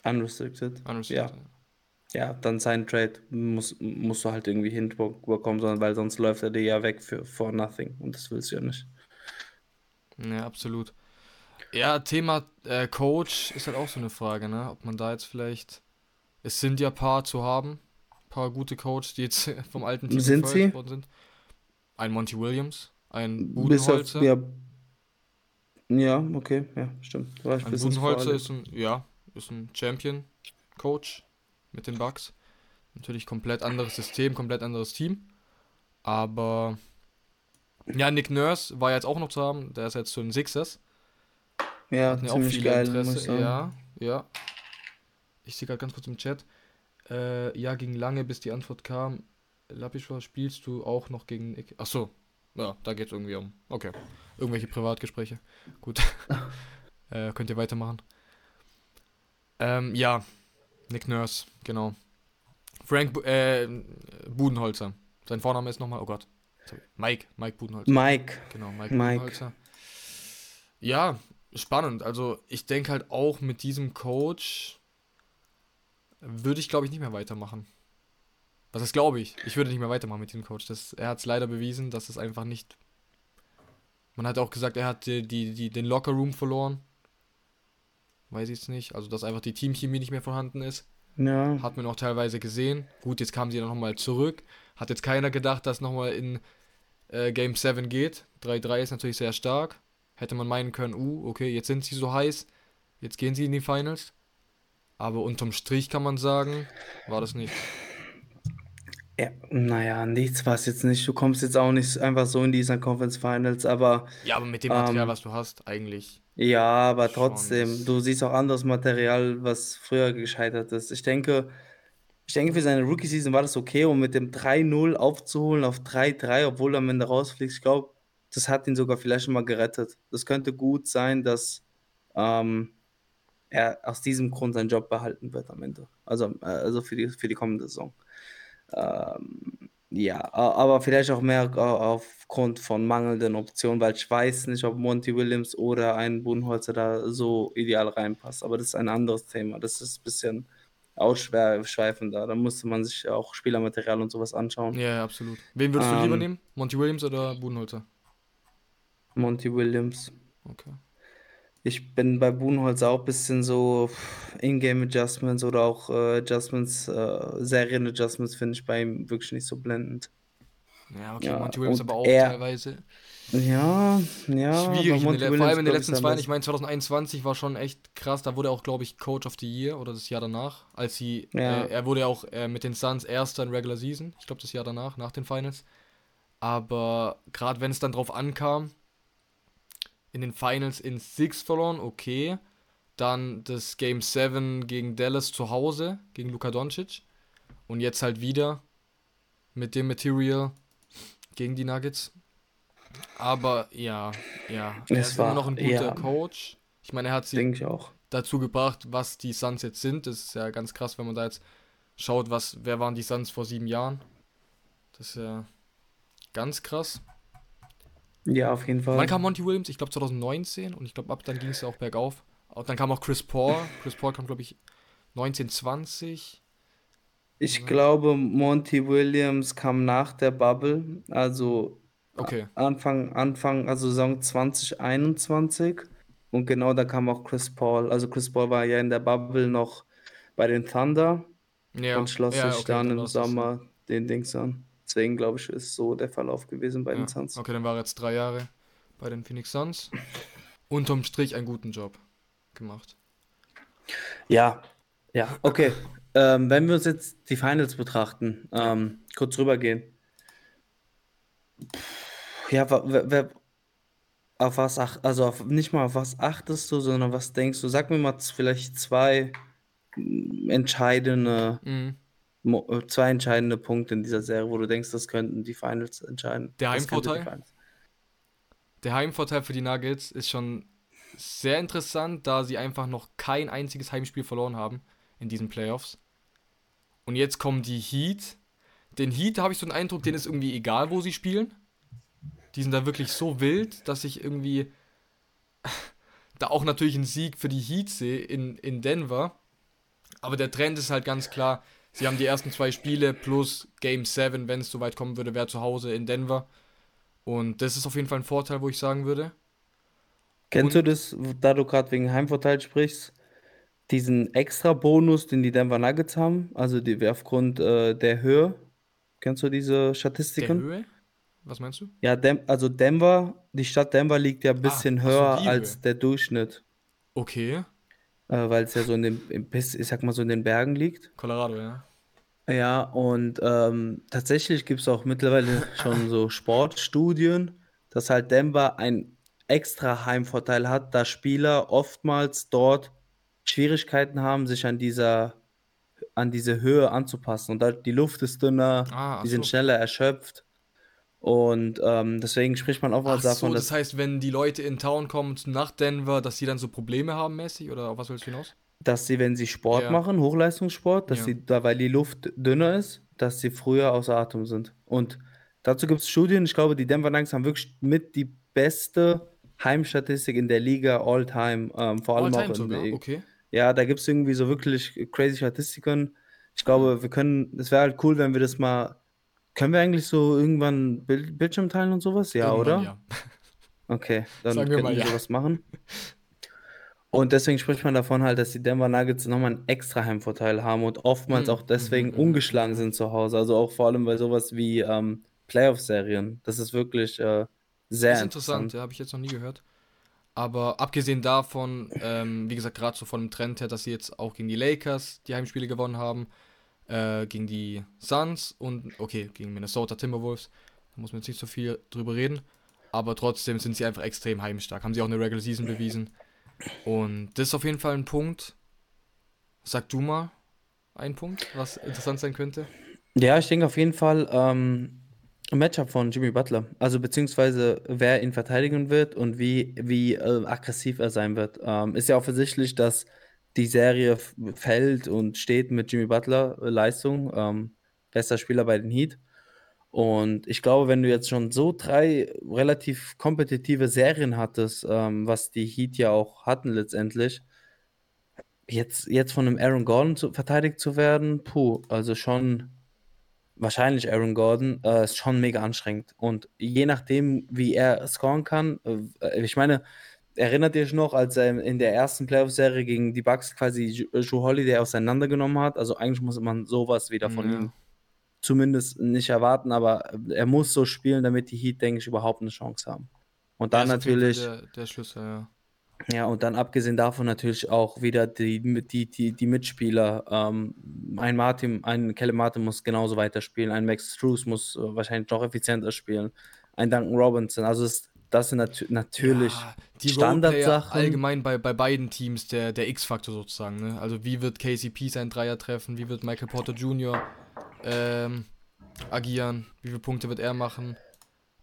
Unrestricted. Unrestricted. Ja. Ja, dann sein Trade muss, musst du halt irgendwie hinbekommen, sondern weil sonst läuft er dir ja weg für for nothing. Und das willst du ja nicht. Ja, absolut. Ja, Thema äh, Coach ist halt auch so eine Frage, ne? Ob man da jetzt vielleicht. Es sind ja paar zu haben. Paar gute Coaches, die jetzt vom alten Team Sind sie? worden sind. Ein Monty Williams, ein Bis auf, Budenholzer. ja, ja, okay, ja, stimmt. War ich ein Budenholzer ist ein, ja, ist ein Champion-Coach mit den Bucks. Natürlich komplett anderes System, komplett anderes Team. Aber ja, Nick Nurse war jetzt auch noch zu haben. Der ist jetzt zu den Sixers. Ja, Hatten ja auch ziemlich viele geil, Interesse. Ja, ja. Ich sehe gerade ganz kurz im Chat. Äh, ja, ging lange, bis die Antwort kam. Lapischwa, spielst du auch noch gegen Nick? Ach so. Ja, da geht es irgendwie um. Okay. Irgendwelche Privatgespräche. Gut. äh, könnt ihr weitermachen. Ähm, ja. Nick Nurse, genau. Frank Bu äh, Budenholzer. Sein Vorname ist nochmal, oh Gott. Sorry. Mike, Mike Budenholzer. Mike, Genau, Mike, Mike. Budenholzer. Ja, spannend. Also ich denke halt auch mit diesem Coach würde ich, glaube ich, nicht mehr weitermachen. Was ist, glaube ich? Ich würde nicht mehr weitermachen mit diesem Coach. Das, er hat es leider bewiesen, dass es einfach nicht. Man hat auch gesagt, er hat die, die, die, den Locker-Room verloren. Weiß ich es nicht. Also, dass einfach die Teamchemie nicht mehr vorhanden ist. ja. Hat man auch teilweise gesehen. Gut, jetzt kamen sie dann nochmal zurück. Hat jetzt keiner gedacht, dass nochmal in äh, Game 7 geht. 3-3 ist natürlich sehr stark. Hätte man meinen können, uh, okay, jetzt sind sie so heiß. Jetzt gehen sie in die Finals. Aber unterm Strich kann man sagen, war das nicht. Ja, naja, nichts war es jetzt nicht. Du kommst jetzt auch nicht einfach so in dieser Conference Finals, aber Ja, aber mit dem Material, ähm, was du hast, eigentlich ja, aber trotzdem, du siehst auch anderes Material, was früher gescheitert ist. Ich denke, ich denke, für seine Rookie-Season war das okay, um mit dem 3-0 aufzuholen auf 3-3, obwohl er am Ende rausfliegt. Ich glaube, das hat ihn sogar vielleicht schon mal gerettet. Das könnte gut sein, dass ähm, er aus diesem Grund seinen Job behalten wird am Ende. Also, äh, also für die, für die kommende Saison. Ähm, ja, aber vielleicht auch mehr au- aufgrund von mangelnden Optionen, weil ich weiß nicht, ob Monty Williams oder ein Budenholzer da so ideal reinpasst. Aber das ist ein anderes Thema. Das ist ein bisschen ausschweifender. Da musste man sich auch Spielermaterial und sowas anschauen. ja, ja, absolut. Wen würdest du lieber Ähm, nehmen? Monty Williams oder Budenholzer? Monty Williams. Okay. Ich bin bei Budenholzer auch ein bisschen so Ingame-Adjustments oder auch äh, Adjustments, äh, Serien-Adjustments finde ich bei ihm wirklich nicht so blendend. Ja, okay, Ja, Monty Williams aber auch er, teilweise ja, ja, schwierig. In der, vor allem Williams, in den letzten zwei Jahren. Ich meine, 2021 war schon echt krass. Da wurde er auch, glaube ich, Coach of the Year oder das Jahr danach. Als sie, äh, Ja, er wurde ja auch äh, mit den Suns Erster in Regular Season. Ich glaube, das Jahr danach, nach den Finals. Aber gerade wenn es dann drauf ankam, in den Finals in Six verloren, okay. Dann das Game 7 gegen Dallas zu Hause, gegen Luka Doncic. Und jetzt halt wieder mit dem Material gegen die Nuggets. Aber ja, ja. Er Es ist war- immer noch ein guter ja. Coach. Ich meine, er hat sie dazu gebracht, was die Suns jetzt sind. Das ist ja ganz krass, wenn man da jetzt schaut, was, wer waren die Suns vor sieben Jahren. Das ist ja ganz krass. Ja, auf jeden Fall. Wann kam Monty Williams? Ich glaube 2019 und ich glaube ab dann ging es ja auch bergauf. Und dann kam auch Chris Paul. Chris Paul kam glaube ich 1920. Ich glaube, Monty Williams kam nach der Bubble, also Okay. Anfang, Anfang, also Saison 2021. Und genau da kam auch Chris Paul. Also Chris Paul war ja in der Bubble noch bei den Thunder Ja, und schloss ja, sich okay, dann im Sommer den Dings an. Deswegen glaube ich, ist so der Verlauf gewesen bei Ja. den Suns. Okay, dann war er jetzt drei Jahre bei den Phoenix Suns. Unterm Strich einen guten Job gemacht. Ja, ja, okay. ähm, wenn wir uns jetzt die Finals betrachten, ähm, kurz rübergehen. Ja, wer, wer, auf was ach, also auf, nicht mal auf was achtest du, sondern was denkst du? Sag mir mal vielleicht zwei mm, entscheidende, Mhm. Äh, zwei entscheidende Punkte in dieser Serie, wo du denkst, das könnten die Finals entscheiden. Der Heimvorteil? Der Heimvorteil für die Nuggets ist schon sehr interessant, da sie einfach noch kein einziges Heimspiel verloren haben in diesen Playoffs. Und jetzt kommen die Heat. Den Heat habe ich so den Eindruck, denen ist irgendwie egal, wo sie spielen. Die sind da wirklich so wild, dass ich irgendwie da auch natürlich einen Sieg für die Heat sehe in, in Denver. Aber der Trend ist halt ganz klar, sie haben die ersten zwei Spiele plus Game 7, wenn es soweit kommen würde, wäre zu Hause in Denver. Und das ist auf jeden Fall ein Vorteil, wo ich sagen würde. Kennst du das, da du gerade wegen Heimvorteil sprichst, diesen extra Bonus, den die Denver Nuggets haben, also die aufgrund äh, der Höhe? Kennst du diese Der Statistiken? Höhe? Was meinst du? Ja, Dem also Denver, die Stadt Denver liegt ja ein bisschen ach so, höher die als der Durchschnitt, Okay. Äh, weil es ja so in den, im ich sag mal so in den Bergen liegt. Colorado, ja. Ja, und ähm, tatsächlich gibt es auch mittlerweile schon so Sportstudien, dass halt Denver ein extra Heimvorteil hat, da Spieler oftmals dort Schwierigkeiten haben, sich an dieser, an diese Höhe anzupassen. Und da, die Luft ist dünner, Ah, die sind so. schneller erschöpft. Und ähm, deswegen spricht man Ach oftmals so, davon, das dass, heißt, wenn die Leute in Town kommen nach Denver, dass sie dann so Probleme haben mäßig? Oder auf was willst du hinaus? dass sie, wenn sie Sport Ja. machen, Hochleistungssport, dass Ja. sie, da weil die Luft dünner ist, dass sie früher außer Atem sind. Und dazu gibt es Studien, ich glaube, die Denver Nuggets haben wirklich mit die beste Heimstatistik in der Liga all time, ähm, vor allem All auch time in sogar, der, okay. ja, da gibt es irgendwie so wirklich crazy Statistiken. Ich glaube, wir können, es wäre halt cool, wenn wir das mal, können wir eigentlich so irgendwann Bild, Bildschirm teilen und sowas? Ja, Irgendwann oder? Ja. Okay, dann Sagen wir könnten mal wir ja. sowas machen. Und deswegen spricht man davon halt, dass die Denver Nuggets nochmal einen extra Heimvorteil haben und oftmals Mhm, auch deswegen mhm, mhm, ungeschlagen sind zu Hause. Also auch vor allem bei sowas wie ähm, Playoff-Serien. Das ist wirklich äh, sehr ist interessant, interessant. ja, habe ich jetzt noch nie gehört. Aber abgesehen davon, ähm, wie gesagt, gerade so von dem Trend her, dass sie jetzt auch gegen die Lakers die Heimspiele gewonnen haben, äh, gegen die Suns und, okay, gegen Minnesota Timberwolves, da muss man jetzt nicht so viel drüber reden. Aber trotzdem sind sie einfach extrem heimstark. Haben sie auch in der Regular Season bewiesen. Und das ist auf jeden Fall ein Punkt. Sag du mal einen Punkt, was interessant sein könnte. Ja, ich denke auf jeden Fall ähm, ein Matchup von Jimmy Butler. Also beziehungsweise wer ihn verteidigen wird und wie, wie äh, aggressiv er sein wird. Ähm, ist ja offensichtlich, dass die Serie fällt und steht mit Jimmy Butler äh, Leistung. Ähm, bester Spieler bei den Heat. Und ich glaube, wenn du jetzt schon so drei relativ kompetitive Serien hattest, ähm, was die Heat ja auch hatten letztendlich, jetzt, jetzt von einem Aaron Gordon zu, verteidigt zu werden, puh, also schon wahrscheinlich Aaron Gordon, äh, ist schon mega anstrengend. Und je nachdem, wie er scoren kann, äh, ich meine, erinnert ihr euch noch, als er in der ersten Playoff-Serie gegen die Bucks quasi Ju- Drew Holiday auseinandergenommen hat? Also eigentlich muss man sowas wieder von Ja. ihm zumindest nicht erwarten, aber er muss so spielen, damit die Heat, denke ich, überhaupt eine Chance haben. Und dann ist natürlich. Der, der Schlüssel, ja. Ja, und dann abgesehen davon natürlich auch wieder die, die, die, die Mitspieler. Ähm, ein Martin, ein Kelle Martin muss genauso weiterspielen, ein Max Struess muss äh, wahrscheinlich noch effizienter spielen, ein Duncan Robinson. Also es, das sind nat natürlich Ja, die Standardsachen. allgemein bei, bei beiden Teams der, der X-Faktor sozusagen. Ne? Also wie wird KCP sein Dreier treffen, wie wird Michael Porter Jr. Ähm, agieren, wie viele Punkte wird er machen.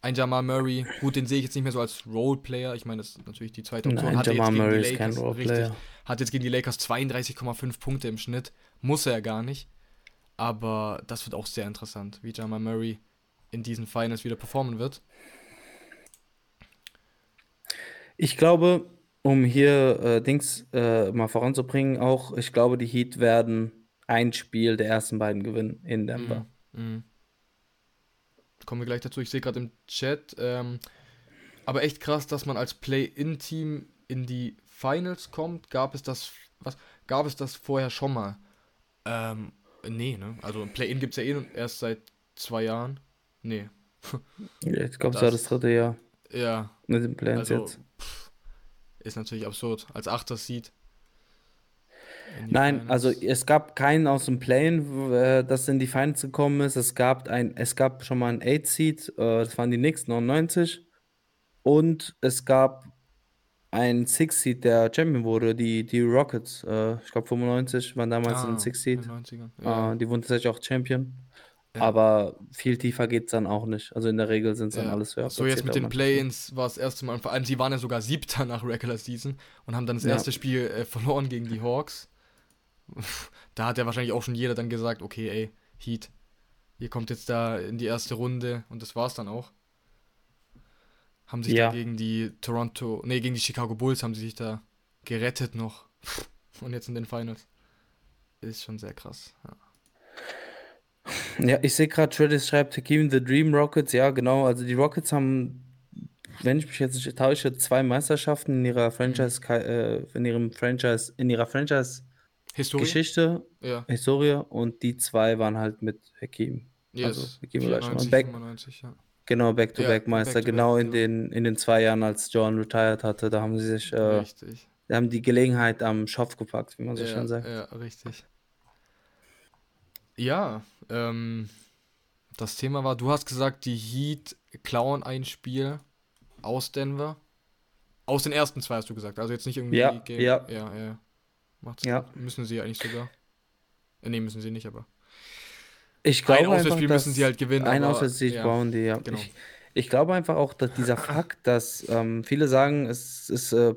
ein Jamal Murray, gut, den sehe ich jetzt nicht mehr so als Roleplayer. Ich meine, das ist natürlich die zweite Option. Nein, Hatte Jamal jetzt gegen Murray die ist kein Lakers, Roleplayer. richtig, hat jetzt gegen die Lakers 32,5 Punkte im Schnitt. Muss er ja gar nicht. Aber das wird auch sehr interessant, wie Jamal Murray in diesen Finals wieder performen wird. Ich glaube, um hier äh, Dings äh, mal voranzubringen, auch, ich glaube, die Heat werden ein Spiel der ersten beiden gewinnen in Denver. Mhm. Mhm. Kommen wir gleich dazu. Ich sehe gerade im Chat. Ähm, aber echt krass, dass man als Play-In-Team in die Finals kommt. Gab es das, was? Gab es das vorher schon mal? Ähm, nee, ne? Also ein Play-In gibt es ja eh erst seit zwei Jahren. Nee. Glaube, Das- es war das dritte Jahr Ja, mit den Plans also jetzt. pff, ist natürlich absurd. Als Achter Seed. Nein, Finals. also es gab keinen aus dem Plane, äh, das in die Finals gekommen ist. Es gab ein, es gab schon mal ein 8-Seed, äh, das waren die Knicks 99. Und es gab ein 6-Seed, der Champion wurde, die, die Rockets, äh, ich glaube 95, waren damals Ah, ein 6-Seed. in den 90ern. Ja. Die wurden tatsächlich auch Champion. Ja. Aber viel tiefer geht es dann auch nicht. Also in der Regel sind es dann Ja. alles höher. So jetzt mit den Play-ins war das erste Mal, vor allem sie waren ja sogar siebter nach Regular Season und haben dann das Ja. erste Spiel äh, verloren gegen die Hawks. Da hat ja wahrscheinlich auch schon jeder dann gesagt, okay, ey, Heat, ihr kommt jetzt da in die erste Runde und das war's dann auch. Haben sich Ja. da gegen die Toronto, nee, gegen die Chicago Bulls haben sie sich da gerettet noch. Und jetzt in den Finals. Ist schon sehr krass. Ja. Ja, ich sehe gerade, Tradis schreibt Hakim the Dream Rockets. Ja, genau. Also die Rockets haben, wenn ich mich jetzt nicht täusche, zwei Meisterschaften in ihrer Franchise, äh, in ihrem Franchise, in ihrer Franchise-Geschichte, Historie? Ja. Historie und die zwei waren halt mit Hakim. Yes. Also, Hakim Olajuwon. 94, Back- 95, ja. Genau, Back-to-Back Ja, Meister. Back-to-Back, genau in ja. den, in den zwei Jahren, als John retired hatte, da haben sie sich, äh, haben die Gelegenheit am Schopf gepackt, wie man so schön sagt. Ja, richtig. Ja, ähm, das Thema war, du hast gesagt, die Heat klauen ein Spiel aus Denver. Aus den ersten zwei hast du gesagt, also jetzt nicht irgendwie Ja, Game- ja. ja, ja. Macht's, Ja. Müssen sie eigentlich sogar. Äh, nee, müssen sie nicht, aber. Ich glaube ein einfach, Auswärtsspiel müssen sie halt gewinnen. Ein Auswärtssieg ja, brauchen die, ja. genau. Ich, ich glaube einfach auch, dass dieser Fakt, dass ähm, viele sagen, es ist äh,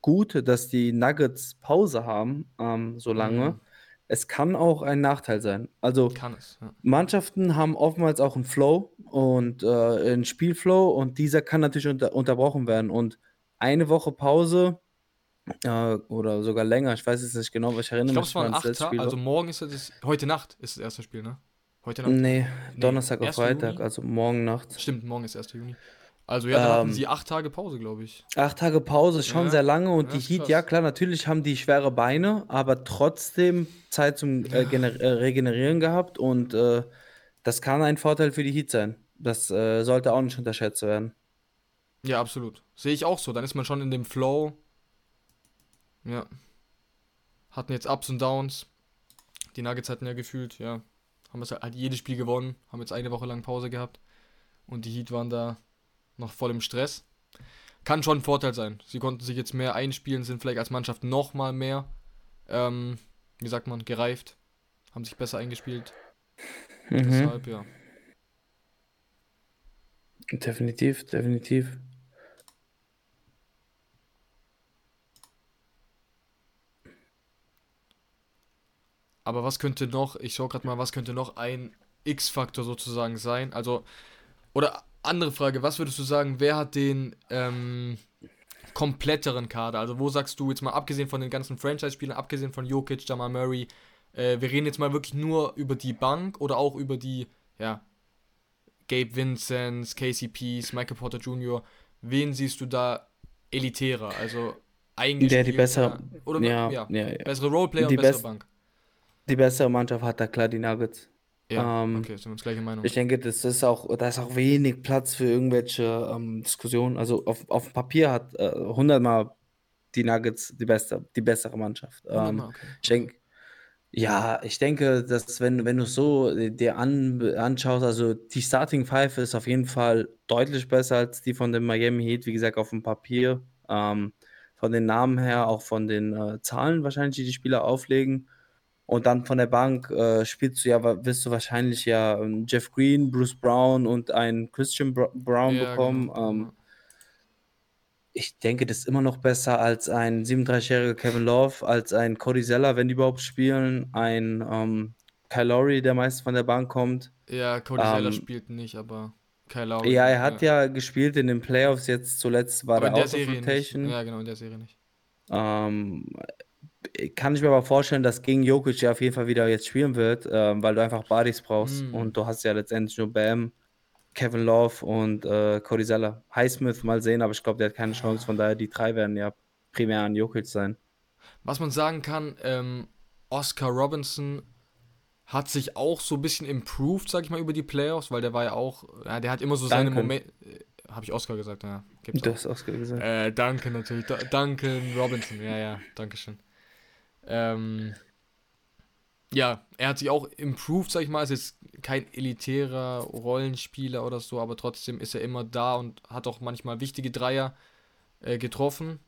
gut, dass die Nuggets Pause haben, ähm, so lange. Mhm. Es kann auch ein Nachteil sein. Also Kann es, ja. Mannschaften haben oftmals auch einen Flow und äh, einen Spielflow und dieser kann natürlich unter, unterbrochen werden. Und eine Woche Pause äh, oder sogar länger, ich weiß es nicht genau, aber ich erinnere Ich glaube, mich es waren wann das acht letzte Tage, Spiel war. also morgen ist es, heute Nacht ist das erste Spiel, ne? Heute Nacht? Nee, Donnerstag auf 1. Freitag, Juni? also morgen Nacht. Stimmt, morgen ist 1. Juni. Also ja, dann hatten Ähm, sie acht Tage Pause, glaube ich. Acht Tage Pause ist schon Ja, sehr lange und ja, die Heat, krass. ja klar, natürlich haben die schwere Beine, aber trotzdem Zeit zum äh, äh, Regenerieren gehabt und äh, das kann ein Vorteil für die Heat sein. Das äh, sollte auch nicht unterschätzt werden. Ja, absolut. Sehe ich auch so. Dann ist man schon in dem Flow. Ja. Hatten jetzt Ups und Downs. Die Nuggets hatten ja gefühlt, ja, haben es halt, halt jedes Spiel gewonnen, haben jetzt eine Woche lang Pause gehabt. Und die Heat waren da noch voll im Stress. Kann schon ein Vorteil sein. Sie konnten sich jetzt mehr einspielen, sind vielleicht als Mannschaft noch mal mehr, ähm, wie sagt man, gereift. Haben sich besser eingespielt. Mhm. Deshalb, ja. Definitiv, definitiv. Aber was könnte noch, ich schaue gerade mal, was könnte noch ein X-Faktor sozusagen sein? Also, oder andere Frage, was würdest du sagen, wer hat den ähm, kompletteren Kader? Also, wo sagst du jetzt mal, abgesehen von den ganzen Franchise-Spielern, abgesehen von Jokic, Jamal Murray, äh, wir reden jetzt mal wirklich nur über die Bank oder auch über die, ja, Gabe Vincent, KCPs, Michael Porter Jr. Wen siehst du da elitärer? Also? Der die bessere, oder ja, ja, ja, ja. bessere Roleplayer Die und bessere best- Bank. Die bessere Mannschaft hat da klar die Nuggets. Ja, Ähm, okay, sind wir uns gleiche Meinung. Ich denke, das ist auch, da ist auch wenig Platz für irgendwelche ähm, Diskussionen. Also auf, auf dem Papier hat äh, 100 Mal die Nuggets die beste, die bessere Mannschaft. Ähm, Wunderbar, okay. ich denke, ja, ich denke, dass wenn, wenn du es so dir an, anschaust, also die Starting Five ist auf jeden Fall deutlich besser als die von dem Miami Heat, wie gesagt, auf dem Papier. Ähm, von den Namen her, auch von den äh, Zahlen wahrscheinlich, die die Spieler auflegen. Und dann von der Bank äh, spielst du ja, wirst du wahrscheinlich ja ähm, Jeff Green, Bruce Brown und einen Christian Br Brown Ja, bekommen. genau. Ähm, ich denke, das ist immer noch besser als ein 37-jähriger Kevin Love, als ein Cody Zeller, wenn die überhaupt spielen, ein ähm, Kyle Lowry, der meist von der Bank kommt. Ja, Cody Zeller Ähm, spielt nicht, aber Kyle Lowry. Ja, er hat ja gespielt in den Playoffs, jetzt zuletzt war aber er in der out Serie nicht. rotation. Ja, genau, in der Serie nicht. Ähm, kann ich mir aber vorstellen, dass gegen Jokic ja auf jeden Fall wieder jetzt spielen wird, ähm, weil du einfach Bodies brauchst Mm. und du hast ja letztendlich nur Bam, Kevin Love und äh, Cody Zeller. Highsmith mal sehen, aber ich glaube, der hat keine Chance, von daher die drei werden ja primär an Jokic sein. Was man sagen kann, ähm, Oscar Robinson hat sich auch so ein bisschen improved, sag ich mal, über die Playoffs, weil der war ja auch, ja, der hat immer so seine. Momente. Habe ich Oscar gesagt, ja. Gibt's Du auch. hast Oscar gesagt. Äh, Duncan natürlich. Da Duncan Robinson, ja, ja, Dankeschön. Ähm, ja, er hat sich auch improved, sag ich mal. Ist jetzt kein elitärer Rollenspieler oder so, aber trotzdem ist er immer da und hat auch manchmal wichtige Dreier äh, getroffen.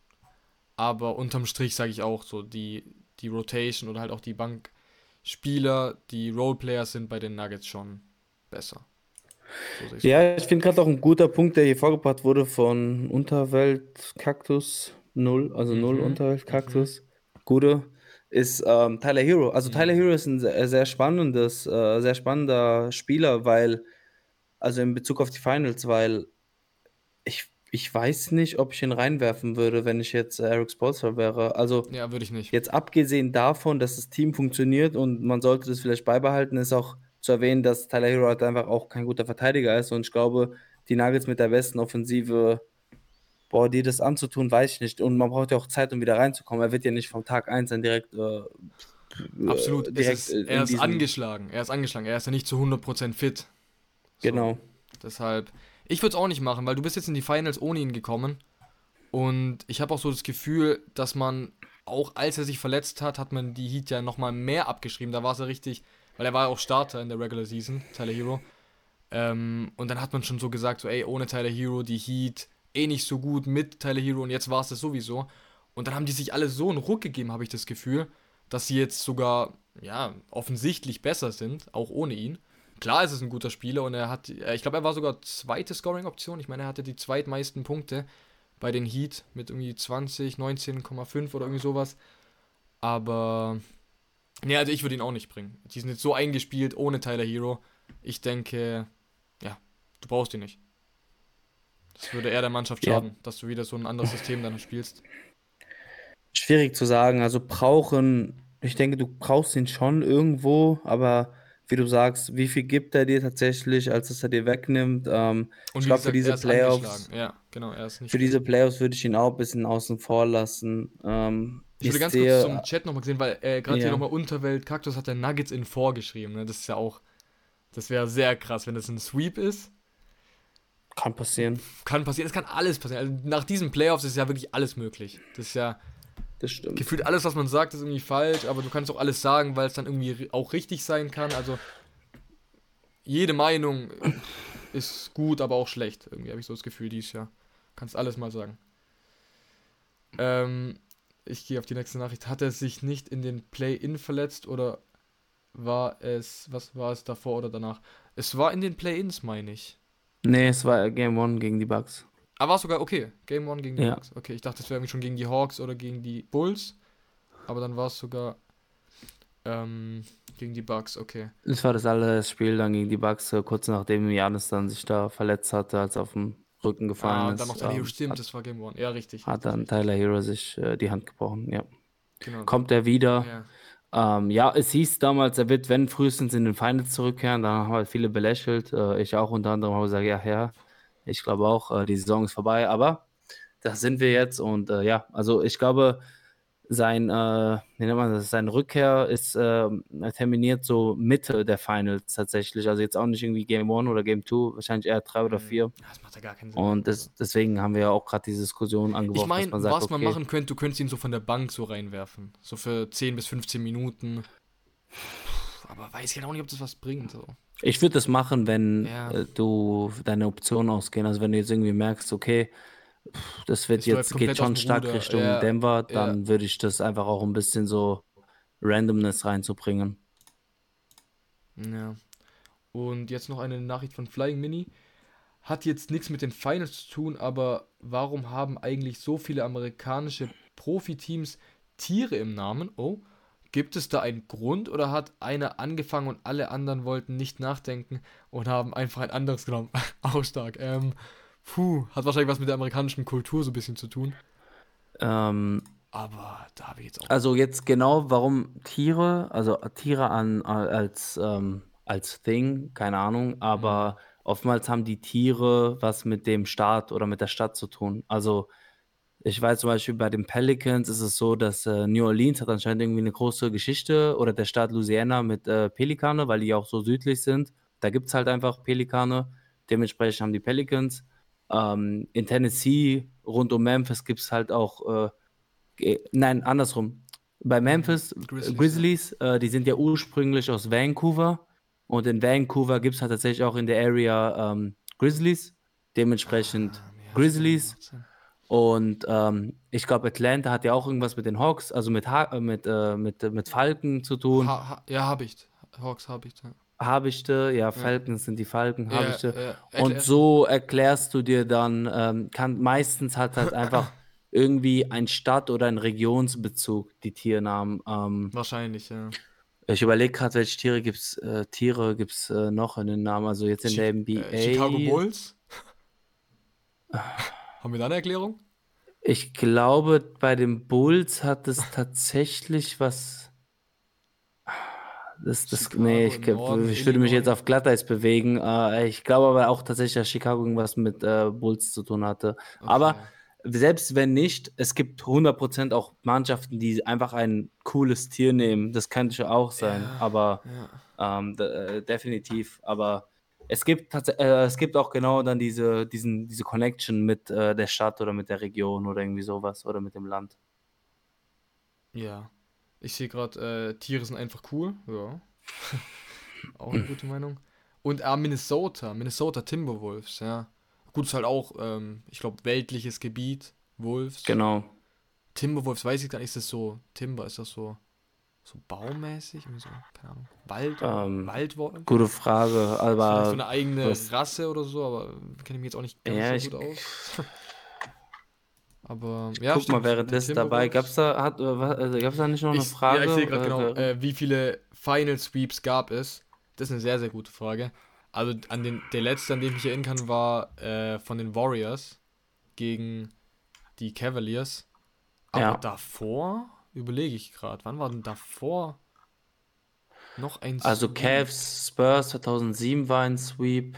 Aber unterm Strich sage ich auch so, die, die Rotation oder halt auch die Bankspieler, die Roleplayers sind bei den Nuggets schon besser. So. Ja, ich finde gerade auch ein guter Punkt, der hier vorgebracht wurde von Unterwelt Kaktus 0, also 0 Mhm, Unterwelt Kaktus. Gute ist ähm, Tyler Hero. Also Tyler Mhm. Hero ist ein sehr, sehr spannendes, äh, sehr spannender Spieler, weil, also in Bezug auf die Finals, weil ich, ich weiß nicht, ob ich ihn reinwerfen würde, wenn ich jetzt äh, Eric Spoelstra wäre. Also Ja, würde ich nicht. Jetzt abgesehen davon, dass das Team funktioniert und man sollte das vielleicht beibehalten, ist auch zu erwähnen, dass Tyler Hero halt einfach auch kein guter Verteidiger ist. Und ich glaube, die Nuggets mit der besten Offensive, boah, dir das anzutun, weiß ich nicht. Und man braucht ja auch Zeit, um wieder reinzukommen. Er wird ja nicht vom Tag 1 dann direkt. Äh, Absolut. äh, direkt ist, er ist angeschlagen. Er ist angeschlagen. Er ist ja nicht zu 100% fit. So, Genau. Deshalb. Ich würde es auch nicht machen, weil du bist jetzt in die Finals ohne ihn gekommen. Und ich habe auch so das Gefühl, dass man, auch als er sich verletzt hat, hat man die Heat ja nochmal mehr abgeschrieben. Da war es ja richtig, weil er war ja auch Starter in der Regular Season, Tyler Hero. Ähm, und dann hat man schon so gesagt, so ey, ohne Tyler Hero, die Heat eh nicht so gut mit Tyler Hero und jetzt war es das sowieso. Und dann haben die sich alle so einen Ruck gegeben, habe ich das Gefühl, dass sie jetzt sogar, ja, offensichtlich besser sind, auch ohne ihn. Klar ist es ein guter Spieler und er hat, äh, ich glaube, er war sogar zweite Scoring-Option. Ich meine, er hatte die zweitmeisten Punkte bei den Heat mit irgendwie 20, 19,5 oder irgendwie sowas. Aber, ne, also ich würde ihn auch nicht bringen. Die sind jetzt so eingespielt ohne Tyler Hero. Ich denke, ja, du brauchst ihn nicht. Das würde eher der Mannschaft Ja. schaden, dass du wieder so ein anderes System dann spielst. Schwierig zu sagen. Also brauchen, ich denke, du brauchst ihn schon irgendwo, aber wie du sagst, wie viel gibt er dir tatsächlich, als dass er dir wegnimmt? Ähm, Und ich glaube, für diese Playoffs. Ja, genau, für diese Playoffs würde ich ihn auch ein bisschen außen vor lassen. Ähm, Ich würde ganz kurz zum Chat nochmal gesehen, weil äh, gerade hier Ja. nochmal Unterwelt Kaktus hat der Nuggets in vorgeschrieben. Ne? Das ist ja auch, das wäre sehr krass, wenn das ein Sweep ist. Kann passieren, Kann passieren, es kann alles passieren. Also nach diesen Playoffs ist ja wirklich alles möglich. Das ist ja das stimmt. gefühlt alles, was man sagt, ist irgendwie falsch, aber du kannst auch alles sagen, weil es dann irgendwie auch richtig sein kann. Also jede Meinung ist gut, aber auch schlecht. Irgendwie habe ich so das Gefühl dieses Jahr. Kannst alles mal sagen. Ähm, ich gehe auf die nächste Nachricht. Hat er sich nicht in den Play-In verletzt oder war es, was war es davor oder danach? Es war in den Play-Ins, meine ich. Nee, es war Game One gegen die Bucks. Ah, war sogar okay. Game One gegen die Ja. Bucks. Okay, ich dachte, es wäre irgendwie schon gegen die Hawks oder gegen die Bulls. Aber dann war es sogar ähm, gegen die Bucks, okay. Es war das allererste Spiel dann gegen die Bucks, kurz nachdem Janis dann sich da verletzt hatte, als er auf dem Rücken gefallen Ah, und ist. dann noch Tyler Hero, stimmt, hat, das war Game One. Ja, richtig. hat richtig, dann richtig. Tyler Hero sich äh, die Hand gebrochen, ja. Genau. Kommt er wieder? Ja. Ähm, ja, es hieß damals, er wird, wenn frühestens in den Finals zurückkehren, da haben halt viele belächelt. Äh, ich auch unter anderem habe gesagt, ja, ja, ich glaube auch, äh, die Saison ist vorbei, aber da sind wir jetzt und äh, ja, also ich glaube, sein, äh, wie nennt man das, seine Rückkehr ist äh, terminiert so Mitte der Finals tatsächlich. Also jetzt auch nicht irgendwie Game 1 oder Game 2, wahrscheinlich eher 3 oder Mhm. 4. Ja, Das macht ja gar keinen Sinn. Und das, deswegen haben wir ja auch gerade diese Diskussion angeworfen, ich meine, man was man okay, machen könnte, du könntest ihn so von der Bank so reinwerfen. So für 10 bis 15 Minuten. Aber weiß ich halt auch nicht, ob das was bringt. So. Ich würde das machen, wenn Ja. äh, du deine Optionen ausgehen. Also wenn du jetzt irgendwie merkst, okay, das wird läuft jetzt geht schon stark Ruder. Richtung Ja, Denver, ja. dann würde ich das einfach auch ein bisschen so Randomness reinzubringen. Ja. Und jetzt noch eine Nachricht von Flying Mini. Hat jetzt nichts mit den Finals zu tun, aber warum haben eigentlich so viele amerikanische Profiteams Tiere im Namen? Oh, gibt es da einen Grund oder hat einer angefangen und alle anderen wollten nicht nachdenken und haben einfach ein anderes genommen? Auch stark. Ähm, puh, hat wahrscheinlich was mit der amerikanischen Kultur so ein bisschen zu tun. Ähm, Aber da habe ich jetzt auch. also jetzt genau, warum Tiere, also Tiere an als ähm, als Thing, keine Ahnung, aber oftmals haben die Tiere was mit dem Staat oder mit der Stadt zu tun. Also ich weiß zum Beispiel bei den Pelicans ist es so, dass äh, New Orleans hat anscheinend irgendwie eine große Geschichte oder der Staat Louisiana mit äh, Pelikane, weil die auch so südlich sind. Da gibt es halt einfach Pelikane. Dementsprechend haben die Pelicans. Ähm, in Tennessee, rund um Memphis, gibt es halt auch, äh, ge- nein, andersrum. Bei Memphis, Grizzlies, Grizzlies, äh, die sind ja ursprünglich aus Vancouver. Und in Vancouver gibt es halt tatsächlich auch in der Area ähm, Grizzlies. Dementsprechend Ah, Grizzlies. Und ähm, ich glaube, Atlanta hat ja auch irgendwas mit den Hawks, also mit, ha äh, mit, äh, mit, äh, mit Falken zu tun. Ha, ha, ja, habe ich. Hawks habe ich. Ja. Habichte, ja, Falcons sind die Falken, Ja, Habichte. ja, Und erklär- so erklärst du dir dann, ähm, kann meistens hat halt einfach irgendwie ein Stadt- oder ein Regionsbezug, die Tiernamen. Ähm, Wahrscheinlich, ja. ich überlege gerade, welche Tiere gibt's, äh, Tiere gibt's äh, noch in den Namen, also jetzt in Chi- der NBA. Äh, Chicago Bulls? Haben wir da eine Erklärung? Ich glaube, bei den Bulls hat es tatsächlich was. Das, das, Chicago nee, ich, Norden, ich würde mich jetzt auf Glatteis bewegen. Äh, ich glaube aber auch tatsächlich, dass Chicago irgendwas mit äh, Bulls zu tun hatte. Aber Okay. selbst wenn nicht, es gibt 100% auch Mannschaften, die einfach ein cooles Tier nehmen. Das könnte ja auch sein, Ja, aber Ja. ähm, äh, definitiv. Aber es gibt, äh, es gibt auch genau dann diese, diesen, diese Connection mit äh, der Stadt oder mit der Region oder irgendwie sowas oder mit dem Land. Ja. Ich sehe gerade, äh, Tiere sind einfach cool. Ja. auch eine gute Meinung. Und ah, Minnesota. Minnesota Timberwolves, ja. Gut, ist halt auch, ähm, ich glaube, weltliches Gebiet. Wolves. Genau. Timberwolves weiß ich gar nicht, ist das so, Timber, ist das so, so baumäßig? So, keine Ahnung. Wald? Ähm, Waldwort? Gute Frage, Vielleicht so aber eine eigene Rasse oder so, aber kenne ich mich jetzt auch nicht ganz ja, so ich gut aus. aber ja, guck stimmt, mal währenddessen dabei. Timberwolves- Gab's da, hat, äh, also, gab's da nicht noch eine Ich, Frage? ja, ich sehe gerade Äh, genau, äh, wie viele Final Sweeps gab es. Das ist eine sehr, sehr gute Frage. Also an den, der letzte, an den ich mich erinnern kann, war äh, von den Warriors gegen die Cavaliers. Aber Ja. davor überlege ich gerade, wann war denn davor noch ein also Sweep? Cavs, Spurs 2007 war ein Sweep.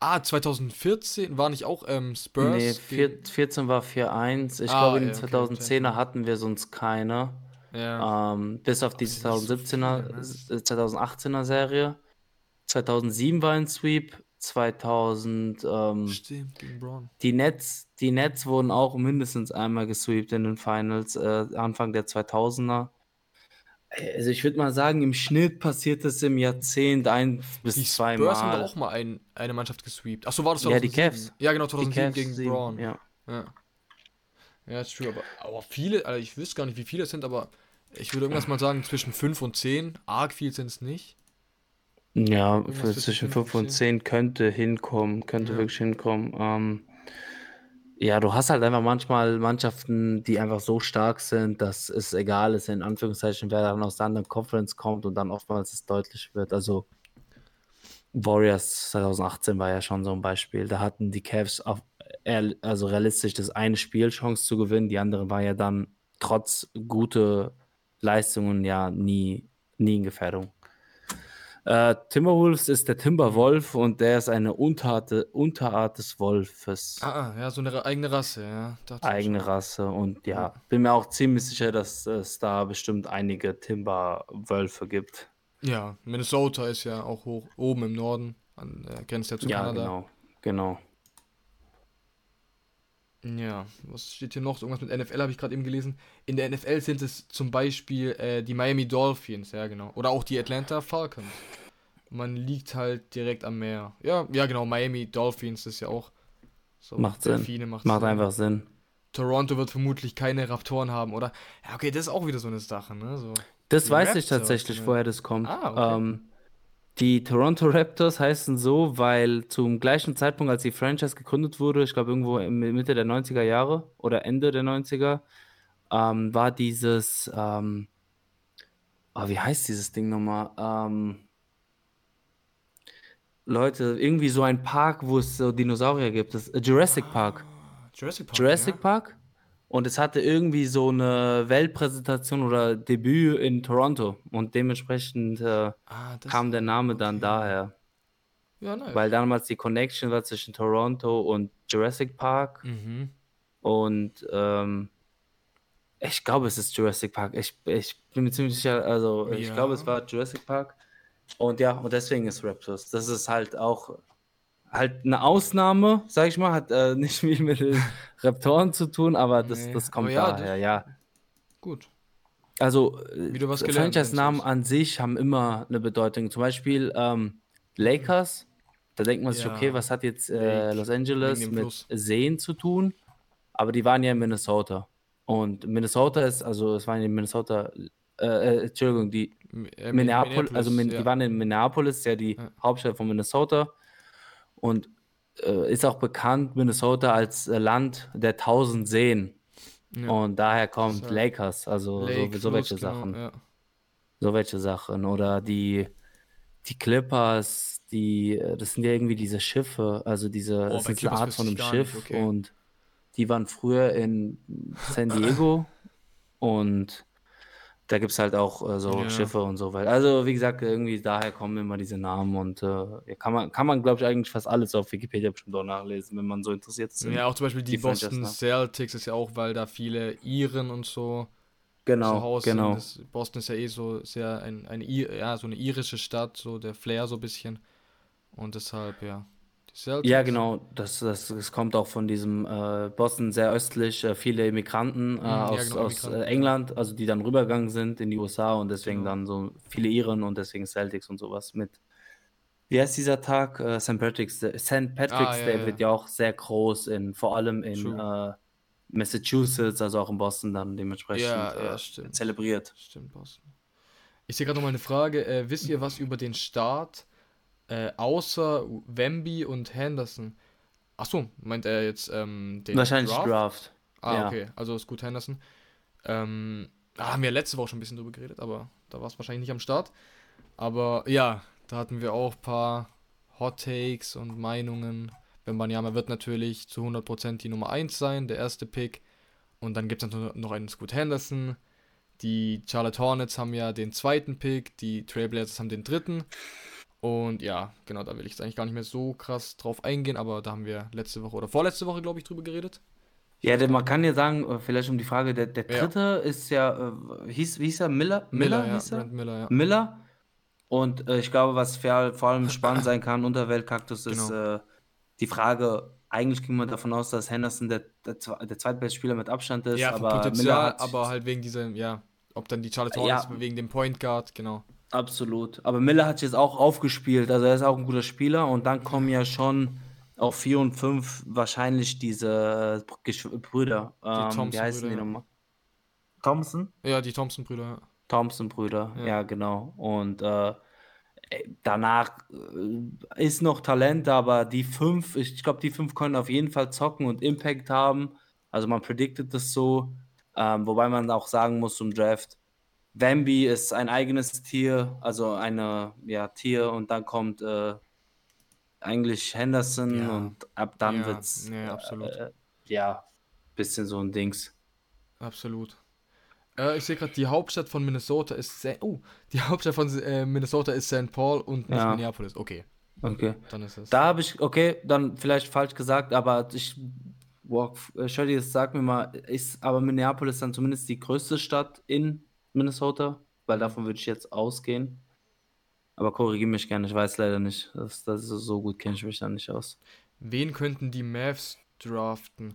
Ah, 2014 war nicht auch ähm, Spurs? Nee, vier, 14 war 4-1. Ich Ah, glaube, in den okay, 2010er hatten wir sonst keine. ja. Ähm, bis auf die sind nicht so 2017er, viele, äh, 2018er Serie. 2007 war ein Sweep. 2000, ähm, Stimmt, gegen Braun. die Nets, die Nets wurden auch mindestens einmal gesweept in den Finals, äh, Anfang der 2000er. Also ich würde mal sagen, im Schnitt passiert das im Jahrzehnt ein bis Die Spurs zweimal. haben doch auch mal ein, eine Mannschaft gesweept. Achso, war das Ja, die 2007? Cavs. Ja, genau, Die 2007 Cavs gegen sieben, Braun. Ja. Ja. Ja, ist true, aber, aber viele, also ich wüsste gar nicht, wie viele es sind, aber ich würde irgendwas mal sagen, zwischen 5 und 10. Arg viel sind es nicht. Ja, zwischen zwischen fünf 5 und und 10 könnte hinkommen, könnte Ja. wirklich hinkommen. Ähm, ja, du hast halt einfach manchmal Mannschaften, die einfach so stark sind, dass es egal ist, in Anführungszeichen, wer dann aus der anderen Conference kommt und dann oftmals es deutlich wird. Also Warriors 2018 war ja schon so ein Beispiel. Da hatten die Cavs auf, also realistisch das eine Spiel Chance zu gewinnen, die andere war ja dann trotz gute Leistungen ja nie, nie in Gefährdung. Äh, Timberwolves ist der Timberwolf und der ist eine Unterart, Unterart des Wolfes. Ah, ah, ja, so eine eigene Rasse, ja. dachte Eigene. Rasse und ja, bin mir auch ziemlich sicher, dass es da bestimmt einige Timberwölfe gibt. Ja, Minnesota ist ja auch hoch, oben im Norden, an, äh, grenzt ja zu ja, Kanada. genau, genau. Ja, was steht hier noch? Irgendwas mit NFL habe ich gerade eben gelesen. In der NFL sind es zum Beispiel äh, die Miami Dolphins, ja genau. Oder auch die Atlanta Falcons. Man liegt halt direkt am Meer. Ja, ja genau, Miami Dolphins ist ja auch so. Macht Sinn. Delfine macht, Macht Sinn. einfach Sinn. Toronto wird vermutlich keine Raptoren haben, oder? Ja, okay, das ist auch wieder so eine Sache, ne? So. Das weiß ich Raptors, tatsächlich, oder? woher das kommt. Ah, okay. Ähm, die Toronto Raptors heißen so, weil zum gleichen Zeitpunkt, als die Franchise gegründet wurde, ich glaube irgendwo Mitte der 90er Jahre oder Ende der 90er, ähm, war dieses, ähm, oh, wie heißt dieses Ding nochmal? Ähm, Leute, irgendwie so ein Park, wo es so Dinosaurier gibt. Das, äh, Jurassic Park. Jurassic Park. Jurassic ja? Park. Und es hatte irgendwie so eine Weltpräsentation oder Debüt in Toronto. Und dementsprechend äh, Ah, kam der Name dann okay. daher. Ja, nice. Weil damals die Connection war zwischen Toronto und Jurassic Park. Mhm. Und ähm, ich glaube, es ist Jurassic Park. Ich, ich bin mir ziemlich sicher, also ich Ja. glaube, es war Jurassic Park. Und ja, und deswegen ist Raptors. Das ist halt auch halt eine Ausnahme, sag ich mal, hat äh, nicht viel mit den Raptoren zu tun, aber das, Nee, das kommt ja, daher, ja. Gut. Also, Franchise-Namen an sich haben immer eine Bedeutung. Zum Beispiel ähm, Lakers, da denkt man sich, Ja. okay, was hat jetzt äh, Los Angeles mit Fluss. Seen zu tun? Aber die waren ja in Minnesota. Und Minnesota ist, also es waren in Minnesota, äh, äh, Entschuldigung, die äh, Minneapolis, also Min ja. die waren in Minneapolis, ja die Ja. Hauptstadt von Minnesota. Und äh, ist auch bekannt, Minnesota als äh, Land der tausend Seen. Ja. Und daher kommt ja Lakers, also Lake, so, so welche genau, Sachen. Ja. So welche Sachen. Oder die, die Clippers, die, das sind ja irgendwie diese Schiffe, also diese, Oh, das ist eine Art von einem gar nicht, Schiff okay. und die waren früher in San Diego und da gibt es halt auch äh, so Ja. Schiffe und so weiter. Also wie gesagt, irgendwie daher kommen immer diese Namen und äh, kann man, kann man glaube ich eigentlich fast alles auf Wikipedia bestimmt auch nachlesen, wenn man so interessiert ist. ja, auch zum Beispiel die, die Boston ne? Celtics ist ja auch, weil da viele Iren und so zu Genau, Hause genau. sind. Boston ist ja eh so sehr ein, eine, I- ja, so eine irische Stadt, so der Flair so ein bisschen. Und deshalb, ja. Celtics. Ja, genau, das, das, das kommt auch von diesem äh, Boston sehr östlich, äh, viele Immigranten äh, ja, aus, genau, aus äh, England, also die dann rübergegangen sind in die USA und deswegen Genau. dann so viele Iren und deswegen Celtics und sowas mit. Wie heißt dieser Tag? Äh, St. Patrick's, Day- St. Patrick's Ah, ja, Day ja. wird ja auch sehr groß in, vor allem in äh, Massachusetts, also auch in Boston dann dementsprechend Ja, ja, stimmt. zelebriert. Stimmt, Boston. Ich sehe gerade noch mal eine Frage. Wisst ihr was über den Start äh, außer Wemby und Henderson? Achso, meint er jetzt ähm, den Wahrscheinlich Draft? Draft. Ah, ja. okay. Also ist gut Henderson. Ähm, da haben wir letzte Woche schon ein bisschen drüber geredet, aber da war es wahrscheinlich nicht am Start. Aber ja, da hatten wir auch ein paar Hot Takes und Meinungen. Wembanyama wird natürlich zu 100% die Nummer 1 sein, der erste Pick. Und dann gibt es noch einen Scoot Henderson. Die Charlotte Hornets haben ja den zweiten Pick, die Trailblazers haben den dritten. Und ja, genau, da will ich jetzt eigentlich gar nicht mehr so krass drauf eingehen, aber da haben wir letzte Woche oder vorletzte Woche, glaube ich, drüber geredet. Ja, der, man kann ja sagen, äh, vielleicht um die Frage, der, der Ja. dritte ist ja, äh, hieß, wie hieß er? Miller? Miller, ja, hieß er? Brent Miller, ja. Miller. Und äh, ich glaube, was vor, vor allem spannend sein kann unter Weltkaktus ist Genau. äh, die Frage, eigentlich ging man davon aus, dass Henderson der, der, der zweitbeste Spieler mit Abstand ist, Ja, aber Miller Potenzial, hat aber halt wegen dieser, ja, ob dann die Charlotte Ja. Hornets wegen dem Point Guard, genau. Absolut. Aber Miller hat jetzt auch aufgespielt, also er ist auch ein guter Spieler und dann kommen ja schon auf 4 und 5 wahrscheinlich diese Gesch- Brüder. Ähm, wie Thompson-Brüder, heißen die ja. nochmal? Thompson? Ja, die Thompson-Brüder, ja. Thompson-Brüder, Ja. ja. genau. Und äh, äh, danach äh, ist noch Talent, aber die fünf, ich glaube, die fünf können auf jeden Fall zocken und Impact haben. Also man predicted das so. Ähm, wobei man auch sagen muss zum Draft, Wemby ist ein eigenes Tier, also eine, ja, Tier und dann kommt äh, eigentlich Henderson Ja. und ab dann Ja, wird's nee, absolut. Äh, ja, bisschen so ein Dings. Absolut. Äh, ich sehe gerade, die Hauptstadt von Minnesota ist. Sa oh, die Hauptstadt von äh, Minnesota ist St. Paul und nicht Ja. Minneapolis. Okay, Okay. dann ist es. Da habe ich, okay, dann vielleicht falsch gesagt, aber ich, wow, äh, Shirley, sag mir mal, ist aber Minneapolis dann zumindest die größte Stadt in Minnesota? Weil davon würde ich jetzt ausgehen. Aber korrigiere mich gerne, ich weiß leider nicht. Das, das ist so gut kenne ich mich da nicht aus. Wen könnten die Mavs draften?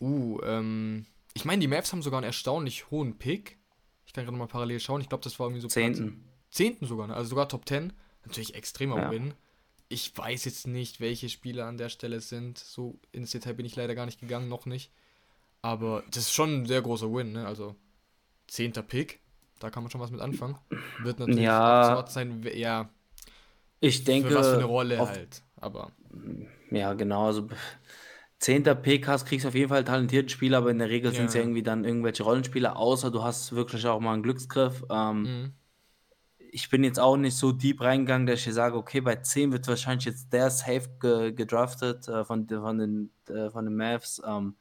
Uh, ähm. Ich meine, die Mavs haben sogar einen erstaunlich hohen Pick. Ich kann gerade mal parallel schauen. Ich glaube, das war irgendwie so. Zehnten. Zehnten sogar, ne? also sogar Top 10. Natürlich extremer Ja. Win. Ich weiß jetzt nicht, welche Spieler an der Stelle sind. So ins Detail bin ich leider gar nicht gegangen, noch nicht. Aber das ist schon ein sehr großer Win, ne? Also zehnter Pick. Da kann man schon was mit anfangen. Wird natürlich Ja. sein, ja, Ich denke. für was für eine Rolle auf- halt. Aber Ja, genau. Also, 10. PKs kriegst du auf jeden Fall talentierten Spieler, aber in der Regel sind es ja Ja. irgendwie dann irgendwelche Rollenspieler, außer du hast wirklich auch mal einen Glücksgriff. Ähm, mhm. ich bin jetzt auch nicht so deep reingegangen, dass ich sage, okay, bei 10 wird wahrscheinlich jetzt der safe ge gedraftet äh, von, von, den, äh, von den Mavs. Ähm,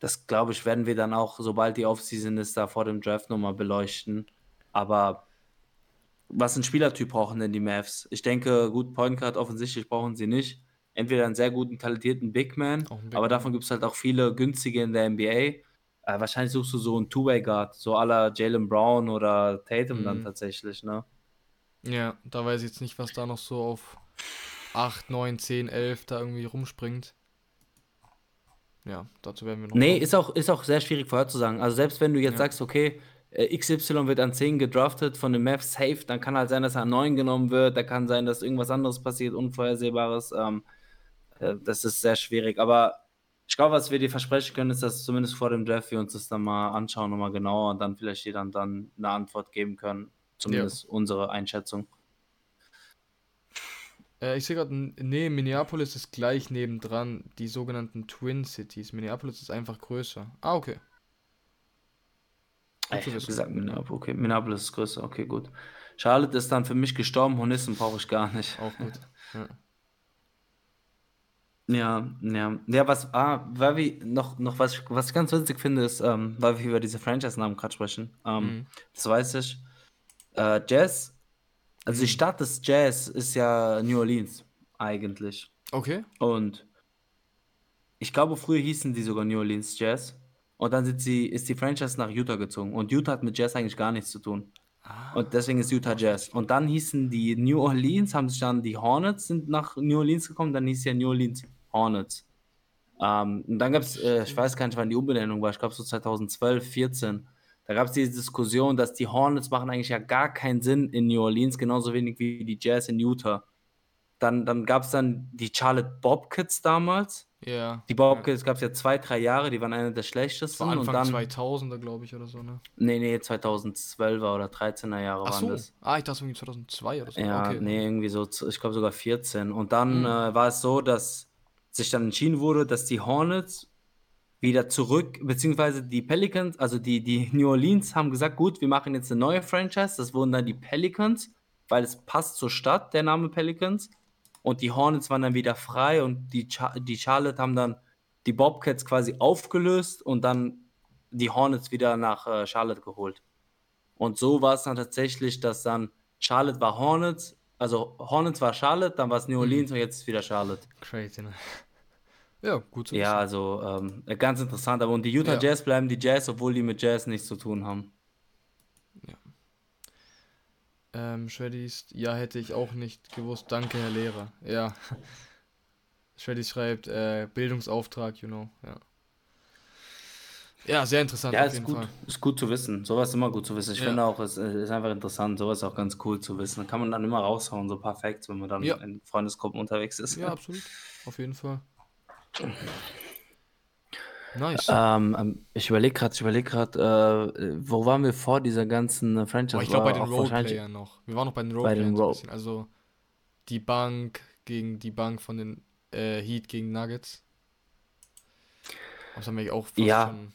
das glaube ich, werden wir dann auch, sobald die Offseason ist, da vor dem Draft nochmal beleuchten. Aber was ein Spielertyp brauchen denn die Mavs? Ich denke, gut, Point Guard offensichtlich brauchen sie nicht. Entweder einen sehr guten, talentierten Big Man, Big aber Man. davon gibt es halt auch viele günstige in der NBA. Äh, wahrscheinlich suchst du so einen Two-Way-Guard, so la Jalen Brown oder Tatum dann Mhm. tatsächlich, ne? ja, da weiß ich jetzt nicht, was da noch so auf 8, 9, 10, 11 da irgendwie rumspringt. Ja, dazu werden wir noch. Nee, kommen. ist auch, ist auch sehr schwierig vorherzusagen. Also selbst wenn du jetzt Ja. sagst, okay, äh, XY wird an 10 gedraftet von den Mavs safe, dann kann halt sein, dass er an 9 genommen wird, da kann sein, dass irgendwas anderes passiert, Unvorhersehbares. Ähm, äh, das ist sehr schwierig. Aber ich glaube, was wir dir versprechen können, ist, dass zumindest vor dem Draft wir uns das dann mal anschauen, nochmal genauer und dann vielleicht dir dann, dann eine Antwort geben können. Zumindest unsere Einschätzung. Äh, ich sehe gerade, nee, Minneapolis ist gleich nebendran, die sogenannten Twin Cities. Minneapolis ist einfach größer. Ah, okay. Gut Ich habe gesagt, Minneapolis, okay, Minneapolis ist größer, okay, gut. Charlotte ist dann für mich gestorben, Honissen brauche ich gar nicht. Auch gut. Ja. Ja, ja. Ja, was, ah, weil wir noch, noch was, ich- was ich ganz witzig finde, ist, ähm, weil wir über diese Franchise-Namen gerade sprechen. Ähm, Mhm. Das weiß ich. Äh, Jazz, also die Mhm. Stadt des Jazz ist ja New Orleans, eigentlich. Okay. Und ich glaube, früher hießen die sogar New Orleans Jazz. Und dann sind sie, ist die Franchise nach Utah gezogen. Und Utah hat mit Jazz eigentlich gar nichts zu tun. Ah, Und deswegen ist Utah Jazz. Und dann hießen die New Orleans, haben sich dann die Hornets sind nach New Orleans gekommen, dann hieß ja New Orleans Hornets. Ähm, und dann gab es, äh, ich weiß gar nicht, wann die Umbenennung war, ich glaube so 2012, 14. Da gab es diese Diskussion, dass die Hornets machen eigentlich ja gar keinen Sinn in New Orleans, genauso wenig wie die Jazz in Utah. Dann, dann gab es dann die Charlotte Bobcats damals. ja. Die Bobcats gab es ja zwei, drei Jahre, die waren eine der schlechtesten. war und Anfang dann, 2000er, glaube ich, oder so, ne? nee, nee, 2012er oder 13er Jahre Ach waren so. das. Ah, ich dachte irgendwie 2002 oder so. Ja, okay. nee, irgendwie so, ich glaube sogar 14. Und dann Mhm. äh, war es so, dass sich dann entschieden wurde, dass die Hornets wieder zurück, beziehungsweise die Pelicans, also die, die New Orleans haben gesagt, gut, wir machen jetzt eine neue Franchise. Das wurden dann die Pelicans, weil es passt zur Stadt, der Name Pelicans. Und die Hornets waren dann wieder frei und die, Char die Charlotte haben dann die Bobcats quasi aufgelöst und dann die Hornets wieder nach äh, Charlotte geholt. Und so war es dann tatsächlich, dass dann Charlotte war Hornets, also Hornets war Charlotte, dann war es New Mhm. Orleans und jetzt ist wieder Charlotte. Crazy, ne? Ja, gut zu Ja, also ähm, ganz interessant. Aber und die Utah Ja. Jazz bleiben die Jazz, obwohl die mit Jazz nichts zu tun haben. Ähm, Shreddies, ja, hätte ich auch nicht gewusst. Danke, Herr Lehrer. Ja. Shreddies schreibt, äh, Bildungsauftrag, you know, ja. Ja, sehr interessant Ja, ist gut, Fall. ist gut zu wissen. Sowas ist immer gut zu wissen. Ich Ja. finde auch, es äh, ist einfach interessant. Sowas ist auch ganz cool zu wissen. Kann man dann immer raushauen, so Facts, wenn man dann Ja. in Freundesgruppen unterwegs ist. Ja, absolut. Auf jeden Fall. Nice. Ähm, ähm, ich überlege gerade, ich überlege gerade, äh, wo waren wir vor dieser ganzen äh, Franchise? Boah, ich glaube bei den Roleplayern noch. Wir waren noch bei den Roleplayern Ro-. Also die Bank gegen die Bank von den äh, Heat gegen Nuggets. Das haben wir auch fast Ja, schon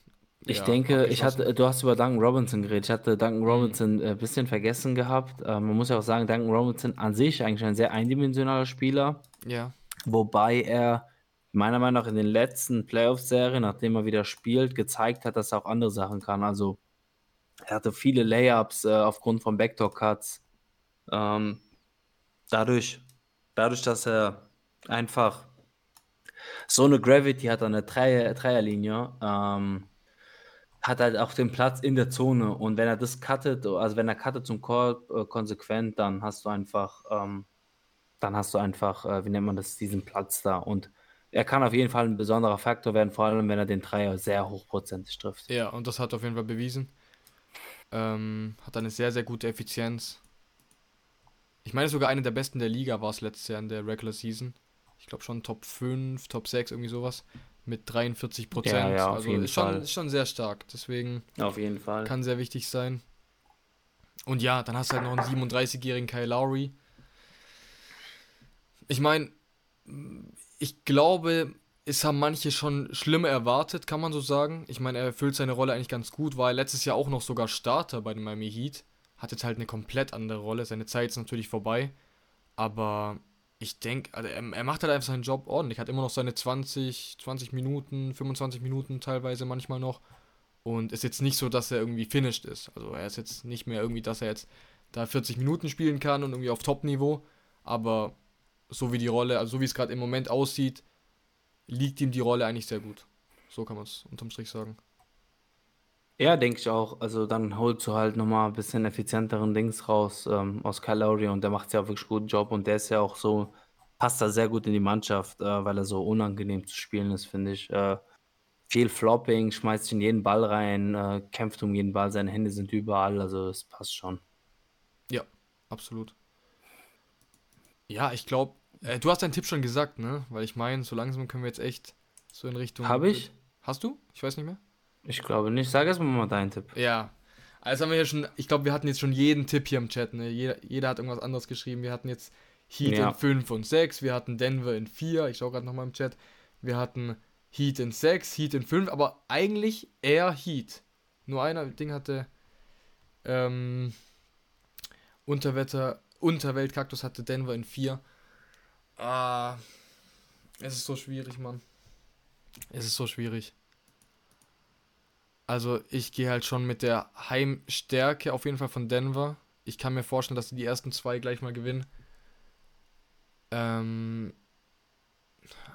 Ich ja, denke, ich hatte, du hast über Duncan Robinson geredet. Ich hatte Duncan Mhm. Robinson ein bisschen vergessen gehabt. Äh, man muss ja auch sagen, Duncan Robinson an sich eigentlich ein sehr eindimensionaler Spieler, Ja, wobei er meiner Meinung nach in den letzten Playoff-Serien, nachdem er wieder spielt, gezeigt hat, dass er auch andere Sachen kann. Also er hatte viele Layups äh, aufgrund von Backdoor-Cuts. Ähm, dadurch, dadurch, dass er einfach so eine Gravity hat an der Dreier, Dreierlinie, ähm, hat halt auch den Platz in der Zone. Und wenn er das cuttet, also wenn er cuttet zum Korb äh, konsequent, dann hast du einfach, ähm, dann hast du einfach, äh, wie nennt man das, diesen Platz da. Und er kann auf jeden Fall ein besonderer Faktor werden, vor allem wenn er den Dreier sehr hochprozentig trifft. ja, und das hat er auf jeden Fall bewiesen. Ähm, hat eine sehr, sehr gute Effizienz. Ich meine, sogar eine der besten der Liga war es letztes Jahr in der Regular Season. Ich glaube schon Top 5, Top 6, irgendwie sowas. Mit 43 Prozent. Ja, ja, auf also jeden ist schon, Fall. ist schon sehr stark. Deswegen Auf jeden Fall. kann sehr wichtig sein. Und ja, dann hast du halt noch einen 37-jährigen Kyle Lowry. Ich meine, ich glaube, es haben manche schon schlimmer erwartet, kann man so sagen. Ich meine, er erfüllt seine Rolle eigentlich ganz gut, war letztes Jahr auch noch sogar Starter bei dem Miami Heat. Hat jetzt halt eine komplett andere Rolle. Seine Zeit ist natürlich vorbei. Aber ich denke, also er, er, macht halt einfach seinen Job ordentlich. Hat immer noch seine 20, 20 Minuten, 25 Minuten teilweise manchmal noch. Und ist jetzt nicht so, dass er irgendwie finished ist. Also er ist jetzt nicht mehr irgendwie, dass er jetzt da 40 Minuten spielen kann und irgendwie auf Top-Niveau. Aber so wie die Rolle, also so wie es gerade im Moment aussieht, liegt ihm die Rolle eigentlich sehr gut. So kann man es unterm Strich sagen. Ja, denke ich auch. Also dann holst du halt nochmal ein bisschen effizienteren Dings raus ähm, aus Kyle Lowry und der macht ja wirklich guten Job und der ist ja auch so, passt da sehr gut in die Mannschaft, äh, weil er so unangenehm zu spielen ist, finde ich. Äh, viel Flopping, schmeißt in jeden Ball rein, äh, kämpft um jeden Ball, seine Hände sind überall, also es passt schon. Ja, absolut. Ja, ich glaube, äh, du hast deinen Tipp schon gesagt, ne? Weil ich meine, so langsam können wir jetzt echt so in Richtung. Habe ich? Hast du? Ich weiß nicht mehr. Ich glaube nicht. Sag erstmal mal deinen Tipp. Ja. Also haben wir hier schon, ich glaube, wir hatten jetzt schon jeden Tipp hier im Chat, ne? Jeder, jeder hat irgendwas anderes geschrieben. Wir hatten jetzt Heat ja. in 5 und 6, wir hatten Denver in 4, ich schaue gerade nochmal im Chat. Wir hatten Heat in 6, Heat in 5, aber eigentlich eher Heat. Nur einer Ding hatte ähm, Unterwetter, Unterweltkaktus hatte Denver in 4. Ah, es ist so schwierig, Mann. Es ist so schwierig. Also ich gehe halt schon mit der Heimstärke auf jeden Fall von Denver. Ich kann mir vorstellen, dass sie die ersten zwei gleich mal gewinnen. Ähm,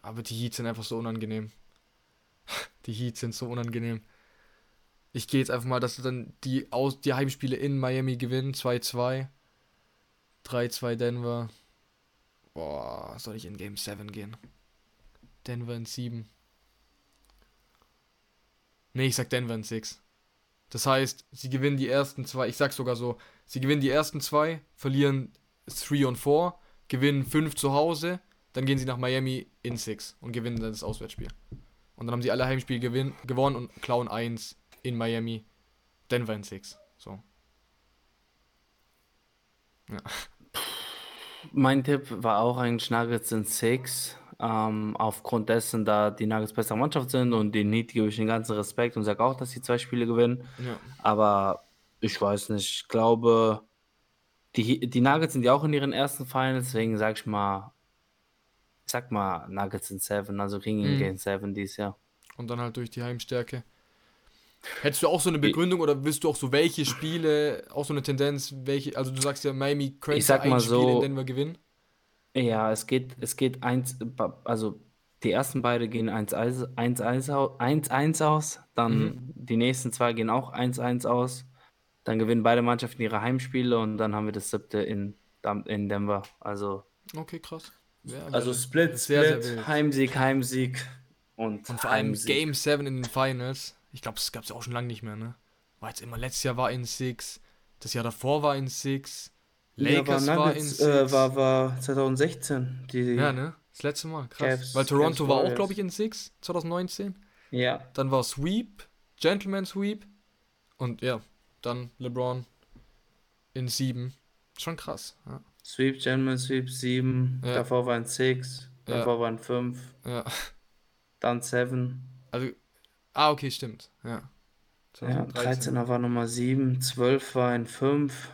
aber die Heats sind einfach so unangenehm. Die Heats sind so unangenehm. Ich gehe jetzt einfach mal, dass sie dann die, Aus die Heimspiele in Miami gewinnen. 2-2. 3-2 Denver. Boah, soll ich in Game 7 gehen? Denver in 7. Nee, ich sag Denver in 6. Das heißt, sie gewinnen die ersten zwei, ich sag sogar so, sie gewinnen die ersten zwei, verlieren 3 und 4, gewinnen 5 zu Hause, dann gehen sie nach Miami in 6 und gewinnen dann das Auswärtsspiel. Und dann haben sie alle Heimspiele gewinn, gewonnen und klauen 1 in Miami, Denver in 6. So. Ja. Mein Tipp war auch eigentlich Nuggets in 6. Ähm, aufgrund dessen, da die Nuggets bessere Mannschaft sind und den Heat gebe ich den ganzen Respekt und sage auch, dass sie zwei Spiele gewinnen. Ja. Aber ich weiß nicht, ich glaube, die, die Nuggets sind ja auch in ihren ersten Finals, deswegen sag ich mal, sag mal Nuggets in 7, also kriegen mhm. Game 7 dieses Jahr. Und dann halt durch die Heimstärke. Hättest du auch so eine Begründung oder willst du auch so welche Spiele, auch so eine Tendenz, welche, also du sagst ja Miami könnte ein Spiel so, in Denver gewinnen? Ja, es geht, es geht eins, also die ersten beide gehen 1-1 aus, dann mhm. die nächsten zwei gehen auch 1-1 aus, dann gewinnen beide Mannschaften ihre Heimspiele und dann haben wir das siebte in, in Denver. Also. Okay, krass. Ja, also Split, Split, sehr, Heimsieg, Heimsieg und, und vor allem Game 7 in den Finals. Ich glaube, das gab es ja auch schon lange nicht mehr, ne? War jetzt immer, letztes Jahr war in 6, das Jahr davor war in 6. Lakers ja, war, war, in äh, war, war 2016. Die ja, ne? Das letzte Mal, krass. Cavs, Weil Toronto war auch, glaube ich, in 6, 2019. Ja. Dann war Sweep, Gentleman Sweep. Und ja, dann LeBron in 7. Schon krass. Ja. Sweep, Gentleman Sweep 7. Ja. Davor waren 6. Davor ja. waren 5. Ja. Dann 7. Also, ah, okay, stimmt. Ja. 2013. Ja, 13er war Nummer 7. 12 war in 5.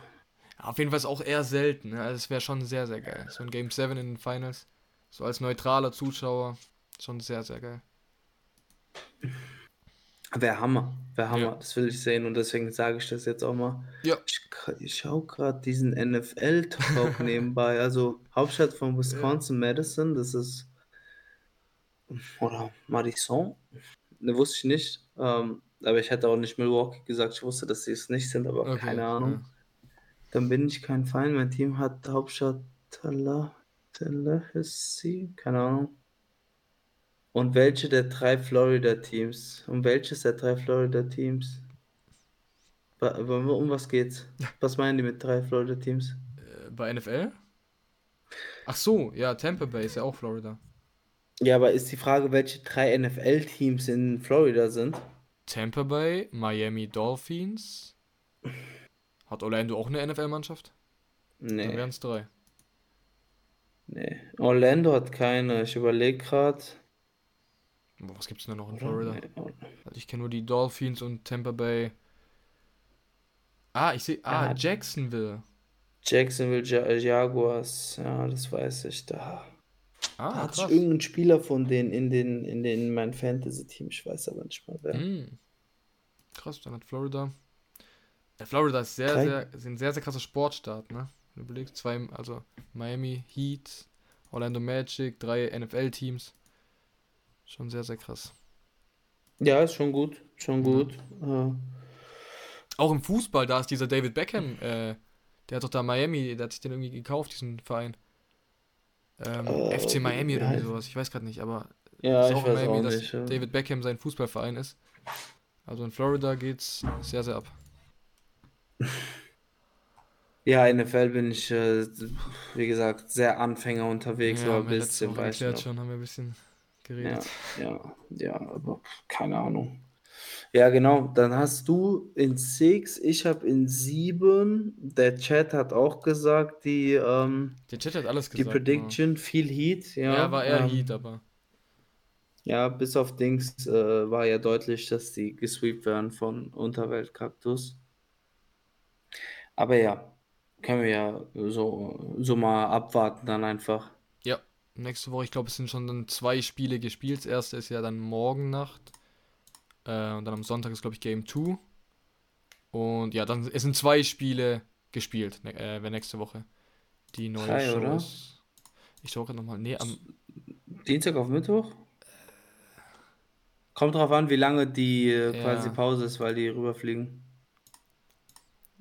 Auf jeden Fall ist auch eher selten. Ne? Also es wäre schon sehr, sehr geil. So ein Game 7 in den Finals. So als neutraler Zuschauer. Schon sehr, sehr geil. Wäre Hammer. Wäre Hammer. Ja. Das will ich sehen und deswegen sage ich das jetzt auch mal. Ja. Ich, ich schaue gerade diesen NFL-Talk nebenbei. Also Hauptstadt von Wisconsin, ja. Madison. Das ist. Oder Madison. Ne, wusste ich nicht. Ähm, aber ich hätte auch nicht Milwaukee gesagt. Ich wusste, dass sie es nicht sind, aber okay. keine Ahnung. Ja. Dann bin ich kein Feind. Mein Team hat Hauptstadt Tallahassee, keine Ahnung. Und welche der drei Florida-Teams? Um welches der drei Florida-Teams? Um was geht's? Was meinen die mit drei Florida-Teams? Äh, bei NFL? Ach so, ja, Tampa Bay ist ja auch Florida. Ja, aber ist die Frage, welche drei NFL-Teams in Florida sind? Tampa Bay, Miami Dolphins, Hat Orlando auch eine NFL-Mannschaft? Nee. Dann wären es drei. Nee. Orlando hat keine. Ich überlege gerade. Was gibt es denn noch in Florida? Nee. Also ich kenne nur die Dolphins und Tampa Bay. Ah, ich sehe. Ah, Ja. Jacksonville. Jacksonville Ja- Jaguars. Ja, das weiß ich. Da, da Ah, hat sich irgendein Spieler von denen in den in den in mein Fantasy-Team. Ich weiß aber nicht mal wer. Hm. Krass, dann hat Florida. Ja, Florida ist sehr, Drei- sehr, ist ein sehr, sehr krasser Sportstaat, ne? Wenn du überlegst, zwei, also Miami Heat, Orlando Magic, drei NFL-Teams. Schon sehr, sehr krass. Ja, ist schon gut. Schon gut. Äh, Auch im Fußball, da ist dieser David Beckham, äh, der hat doch da Miami, der hat sich den irgendwie gekauft, diesen Verein. Ähm, Äh, FC Miami oder ja. irgendwie sowas, ich weiß gerade nicht, aber ja, ist ich auch in weiß Miami, auch dass nicht. ja. David Beckham sein Fußballverein ist. Also in Florida geht's sehr, sehr ab. Ja, NFL bin ich, äh, wie gesagt, sehr Anfänger unterwegs, aber ein wir letzte bisschen weiß ich schon, haben wir ein bisschen Ja, geredet. ja, ja, aber keine Ahnung. Ja, genau. Dann hast du in Six, ich habe in sieben. Der Chat hat auch gesagt, die, ähm, Der Chat hat alles die gesagt. Prediction, viel Heat. Ja, Ja, war eher ähm, Heat, aber. Ja, bis auf Dings äh, war ja deutlich, dass die gesweept werden von Unterweltkaktus. Aber ja, können wir ja so, so mal abwarten dann einfach. Ja, nächste Woche, ich glaube, es sind schon dann zwei Spiele gespielt. Das erste ist ja dann morgen Nacht. Äh, und dann am Sonntag ist, glaube ich, Game 2. Und ja, dann es sind zwei Spiele gespielt, ne, äh, nächste Woche die neue Drei, Show oder? ist. Ich schaue gerade nochmal. Nee, am, Dienstag auf Mittwoch? Kommt drauf an, wie lange die äh, Ja. quasi Pause ist, weil die rüberfliegen.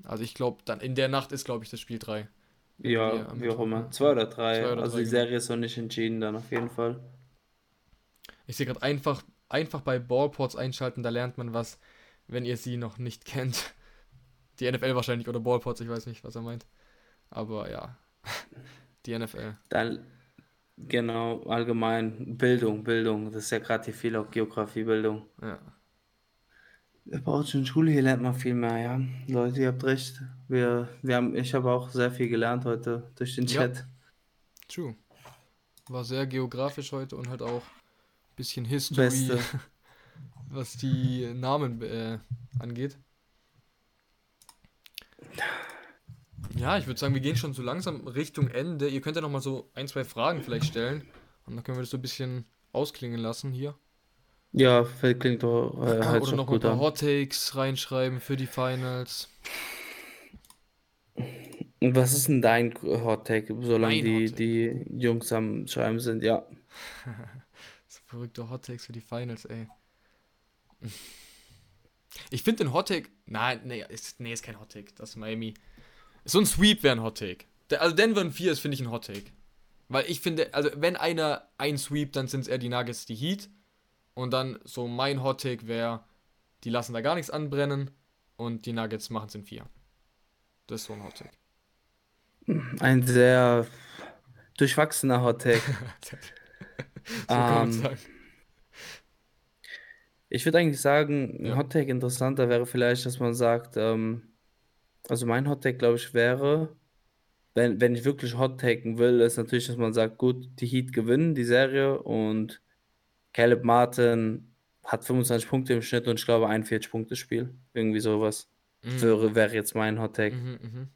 also ich glaube, dann in der Nacht ist, glaube ich, das Spiel 3. Ja, wie auch immer. Zwei oder drei. Zwei oder also drei, die genau. Serie ist noch nicht entschieden, dann auf jeden Fall. Ich sehe gerade einfach, einfach bei Ballports einschalten, da lernt man was, wenn ihr sie noch nicht kennt. Die NFL wahrscheinlich oder Ballports, ich weiß nicht, was er meint. Aber ja, die NFL. Dann, genau, allgemein Bildung, Bildung. Das ist ja gerade hier viel auch Geografiebildung. Ja. Bei uns in der Schule hier lernt man viel mehr, ja. Leute, ihr habt recht. Wir, wir haben, ich habe auch sehr viel gelernt heute durch den Ja. Chat. True. War sehr geografisch heute und halt auch bisschen History, Beste. was die Namen äh, angeht. Ja, ich würde sagen, wir gehen schon so langsam Richtung Ende. Ihr könnt ja noch mal so ein, zwei Fragen vielleicht stellen. Und dann können wir das so ein bisschen ausklingen lassen hier. Ja, klingt doch, äh, sich Oder noch ein paar. Hot Takes reinschreiben für die Finals. Was ist denn dein Hot Take, solange Mein die, die Jungs am Schreiben sind? Ja. Verrückte Hot Takes für die Finals, ey. Ich finde den Hot Take. Nein, nee, ist, nee, ist kein Hot Take. Das ist Miami. So ein Sweep wäre ein Hot Take. Also Denver in 4 ist, finde ich, ein Hot Take. Weil ich finde, also wenn einer ein Sweep, dann sind es eher die Nuggets, die Heat. Und dann so mein Hot Take wäre, die lassen da gar nichts anbrennen und die Nuggets machen es in 4. Das ist so ein Hot Take. Ein sehr durchwachsener Hot Take. so Ähm. Ich würde eigentlich sagen, ein Ja. Hot Take interessanter wäre vielleicht, dass man sagt, ähm, also mein Hot Take, glaube ich, wäre, wenn, wenn ich wirklich Hot Taken will, ist natürlich, dass man sagt, gut, die Heat gewinnen die Serie und Caleb Martin hat 25 Punkte im Schnitt und ich glaube 41 Punkte Spiel. Irgendwie sowas. Mhm. Wäre, wäre jetzt mein Hot Take. Mhm, mhm.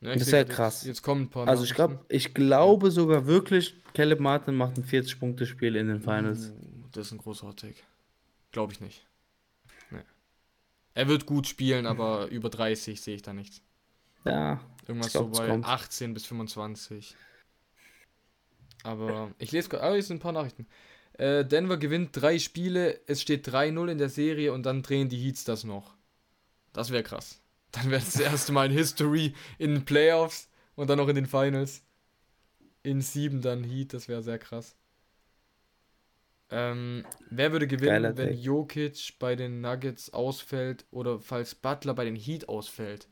Ja, Das seh wär grad, krass. Jetzt, jetzt kommen ein paar Also ich glaube, ich glaube sogar wirklich, Caleb Martin macht ein 40 Punkte Spiel in den Finals. Uh, das ist ein großer Hot Take. Glaube ich nicht. Nee. Er wird gut spielen, aber über 30 sehe ich da nichts. Ja, Irgendwas glaub, so bei kommt. 18 bis 25. Aber ich lese gerade, ah, hier sind ein paar Nachrichten. Äh, Denver gewinnt drei Spiele, es steht 3-0 in der Serie und dann drehen die Heats das noch. Das wäre krass. Dann wäre es das erste Mal in History in den Playoffs und dann noch in den Finals. In 7 dann Heat, das wäre sehr krass. Ähm, wer würde gewinnen, Geiler wenn Take. Jokic bei den Nuggets ausfällt oder falls Butler bei den Heat ausfällt?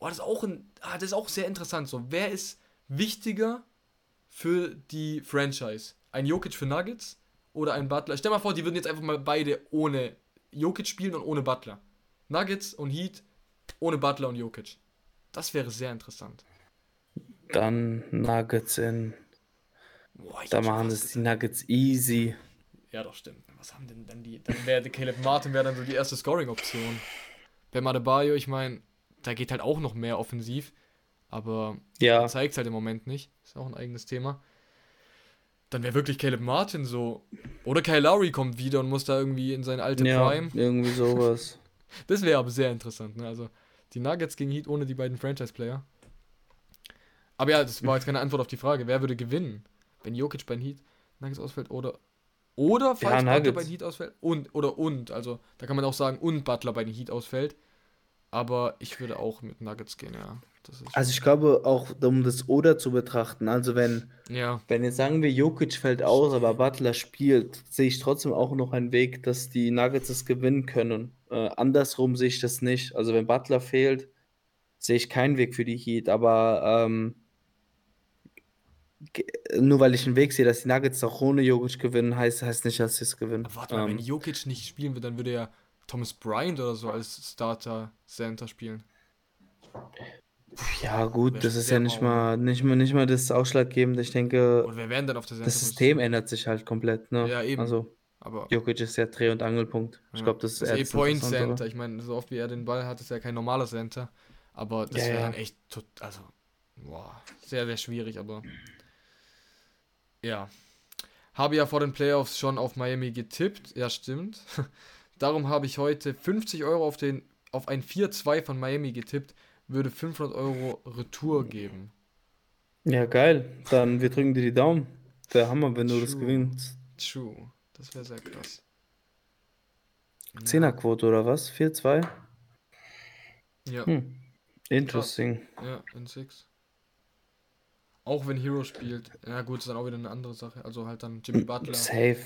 Oh, das ist auch ein, ah, das ist auch sehr interessant. So, wer ist wichtiger für die Franchise? Ein Jokic für Nuggets oder ein Butler? Stell mal vor, die würden jetzt einfach mal beide ohne Jokic spielen und ohne Butler. Nuggets und Heat ohne Butler und Jokic. Das wäre sehr interessant. Dann Nuggets in. Boah, Da machen das die Nuggets easy. Ja, doch, stimmt. Was haben denn dann die? Dann wäre Caleb Martin wäre dann so die erste Scoring-Option. Bam Adebayo, ich meine, da geht halt auch noch mehr offensiv, aber Ja, zeigt halt im Moment nicht. Ist auch ein eigenes Thema. Dann wäre wirklich Caleb Martin so. Oder Kyle Lowry kommt wieder und muss da irgendwie in seine alte ja, Prime. irgendwie sowas. Das wäre aber sehr interessant, ne? Also, die Nuggets gegen Heat ohne die beiden Franchise-Player. Aber ja, das war jetzt keine Antwort auf die Frage. Wer würde gewinnen, wenn Jokic bei den Heat Nuggets ausfällt oder oder falls Butler Nuggets. bei den Heat ausfällt und oder und, also da kann man auch sagen und Butler bei den Heat ausfällt. Aber ich würde auch mit Nuggets gehen, ja. Das ist Also ich glaube auch, um das Oder zu betrachten, also wenn, ja, wenn jetzt sagen wir, Jokic fällt aus, aber Butler spielt, sehe ich trotzdem auch noch einen Weg, dass die Nuggets es gewinnen können. Äh, andersrum sehe ich das nicht. Also wenn Butler fehlt, sehe ich keinen Weg für die Heat, aber ähm, nur weil ich einen Weg sehe, dass die Nuggets auch ohne Jokic gewinnen, heißt, heißt nicht, dass sie es gewinnen. Aber warte mal, wenn Ähm, Jokic nicht spielen wird, dann würde ja Thomas Bryant oder so als Starter Center spielen. ja, gut, das ist ja nicht mal, nicht mal, nicht mal das Ausschlaggebende. Ich denke, das System ändert sich halt komplett, ne? Ja, eben. Also, Aber Jokic ist ja Dreh- und Angelpunkt. Ich Ja, glaube, das ist das eher eh das Point. Center. Ich meine, so oft wie er den Ball hat, ist er kein normaler Center. Aber das Ja, wäre ja. dann echt tot, also boah, sehr, sehr schwierig, aber ja. Habe ja vor den Playoffs schon auf Miami getippt. Ja, stimmt. Darum habe ich heute 50 Euro auf, den, auf ein 4-2 von Miami getippt. Würde 500 Euro Retour geben. Ja, geil. Dann wir drücken dir die Daumen. Der Hammer, wenn du das True. gewinnst. True. Das wäre sehr krass. Zehnerquote oder was? 4-2? Ja. Hm. Interesting. Ja, in Six. Auch wenn Hero spielt. Ja gut, ist dann auch wieder eine andere Sache. Also halt dann Jimmy Butler. Safe.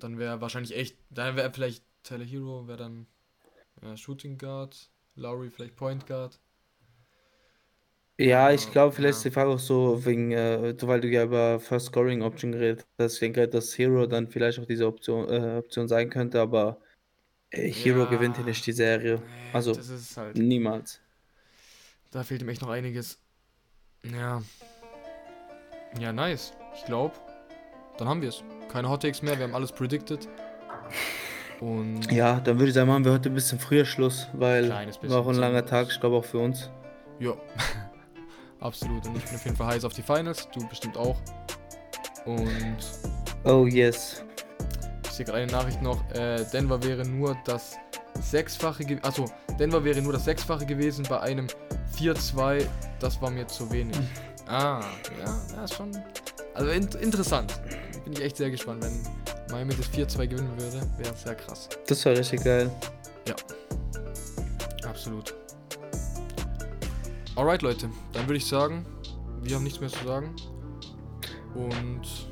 Dann wäre wahrscheinlich echt, dann wäre vielleicht Tyler Hero, wäre dann ja, Shooting Guard, Lowry vielleicht Point Guard. Ja, ich glaube, vielleicht ja. ist die Frage auch so, wegen, äh, weil du ja über First Scoring Option geredet hast. Ich denke, dass Hero dann vielleicht auch diese Option, äh, Option sein könnte, aber äh, Hero Ja. gewinnt hier nicht die Serie. Also, halt, niemals. da fehlt ihm echt noch einiges. Ja. Ja, nice. Ich glaube, dann haben wir es. Keine Hot Takes mehr, wir haben alles predicted. Und Ja, dann würde ich sagen, machen wir heute ein bisschen früher Schluss, weil war auch ein langer. Tag, ich glaube auch für uns. Ja, absolut. Und ich bin auf jeden Fall heiß auf die Finals. Du bestimmt auch. Und Oh yes. ich sehe gerade eine Nachricht noch. Äh, Denver wäre nur das sechsfache. Ge Achso, Denver wäre nur das sechsfache gewesen bei einem 4-2. Das war mir zu wenig. Ah, ja, ja, ist schon. Also in interessant. Bin ich echt sehr gespannt. Wenn Miami das 4-2 gewinnen würde, wäre sehr krass. Das war richtig geil. Absolut. Alright, Leute. Dann würde ich sagen, wir haben nichts mehr zu sagen. Und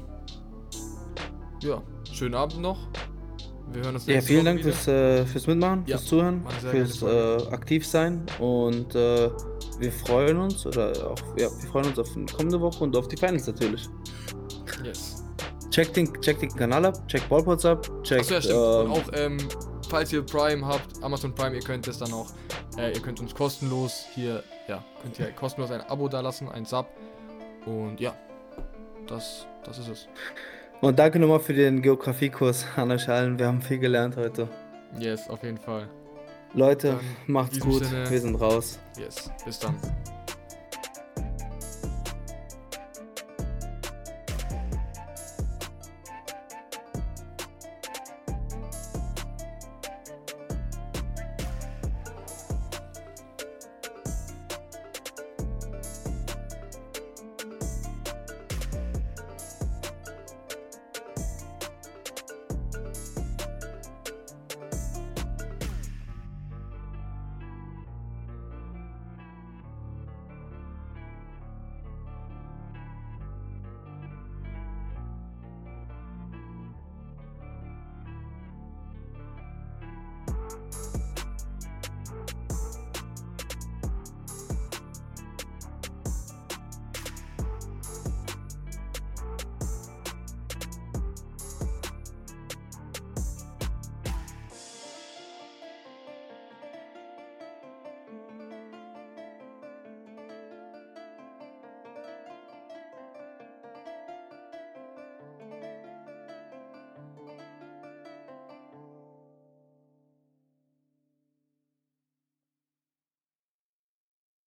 ja, schönen Abend noch. Wir hören uns Ja, vielen Woche Dank wieder. fürs, äh, fürs Mitmachen, Ja, fürs Zuhören, fürs äh, Aktivsein und äh, wir freuen uns oder auch, ja, wir freuen uns auf die kommende Woche und auf die Finals natürlich. Yes. Checkt den, checkt den Kanal ab, checkt Ballpots ab, checkt Achso, ja, stimmt. ähm, Und auch, ähm, falls ihr Prime habt, Amazon Prime, ihr könnt es dann auch, äh, ihr könnt uns kostenlos hier, ja, könnt ihr kostenlos ein Abo dalassen, ein Sub. Und ja, das, das ist es. und danke nochmal für den Geografiekurs an euch allen. Wir haben viel gelernt heute. Yes, auf jeden Fall. Leute, Dann macht's gut. Sinne- Wir sind raus. Yes, bis dann.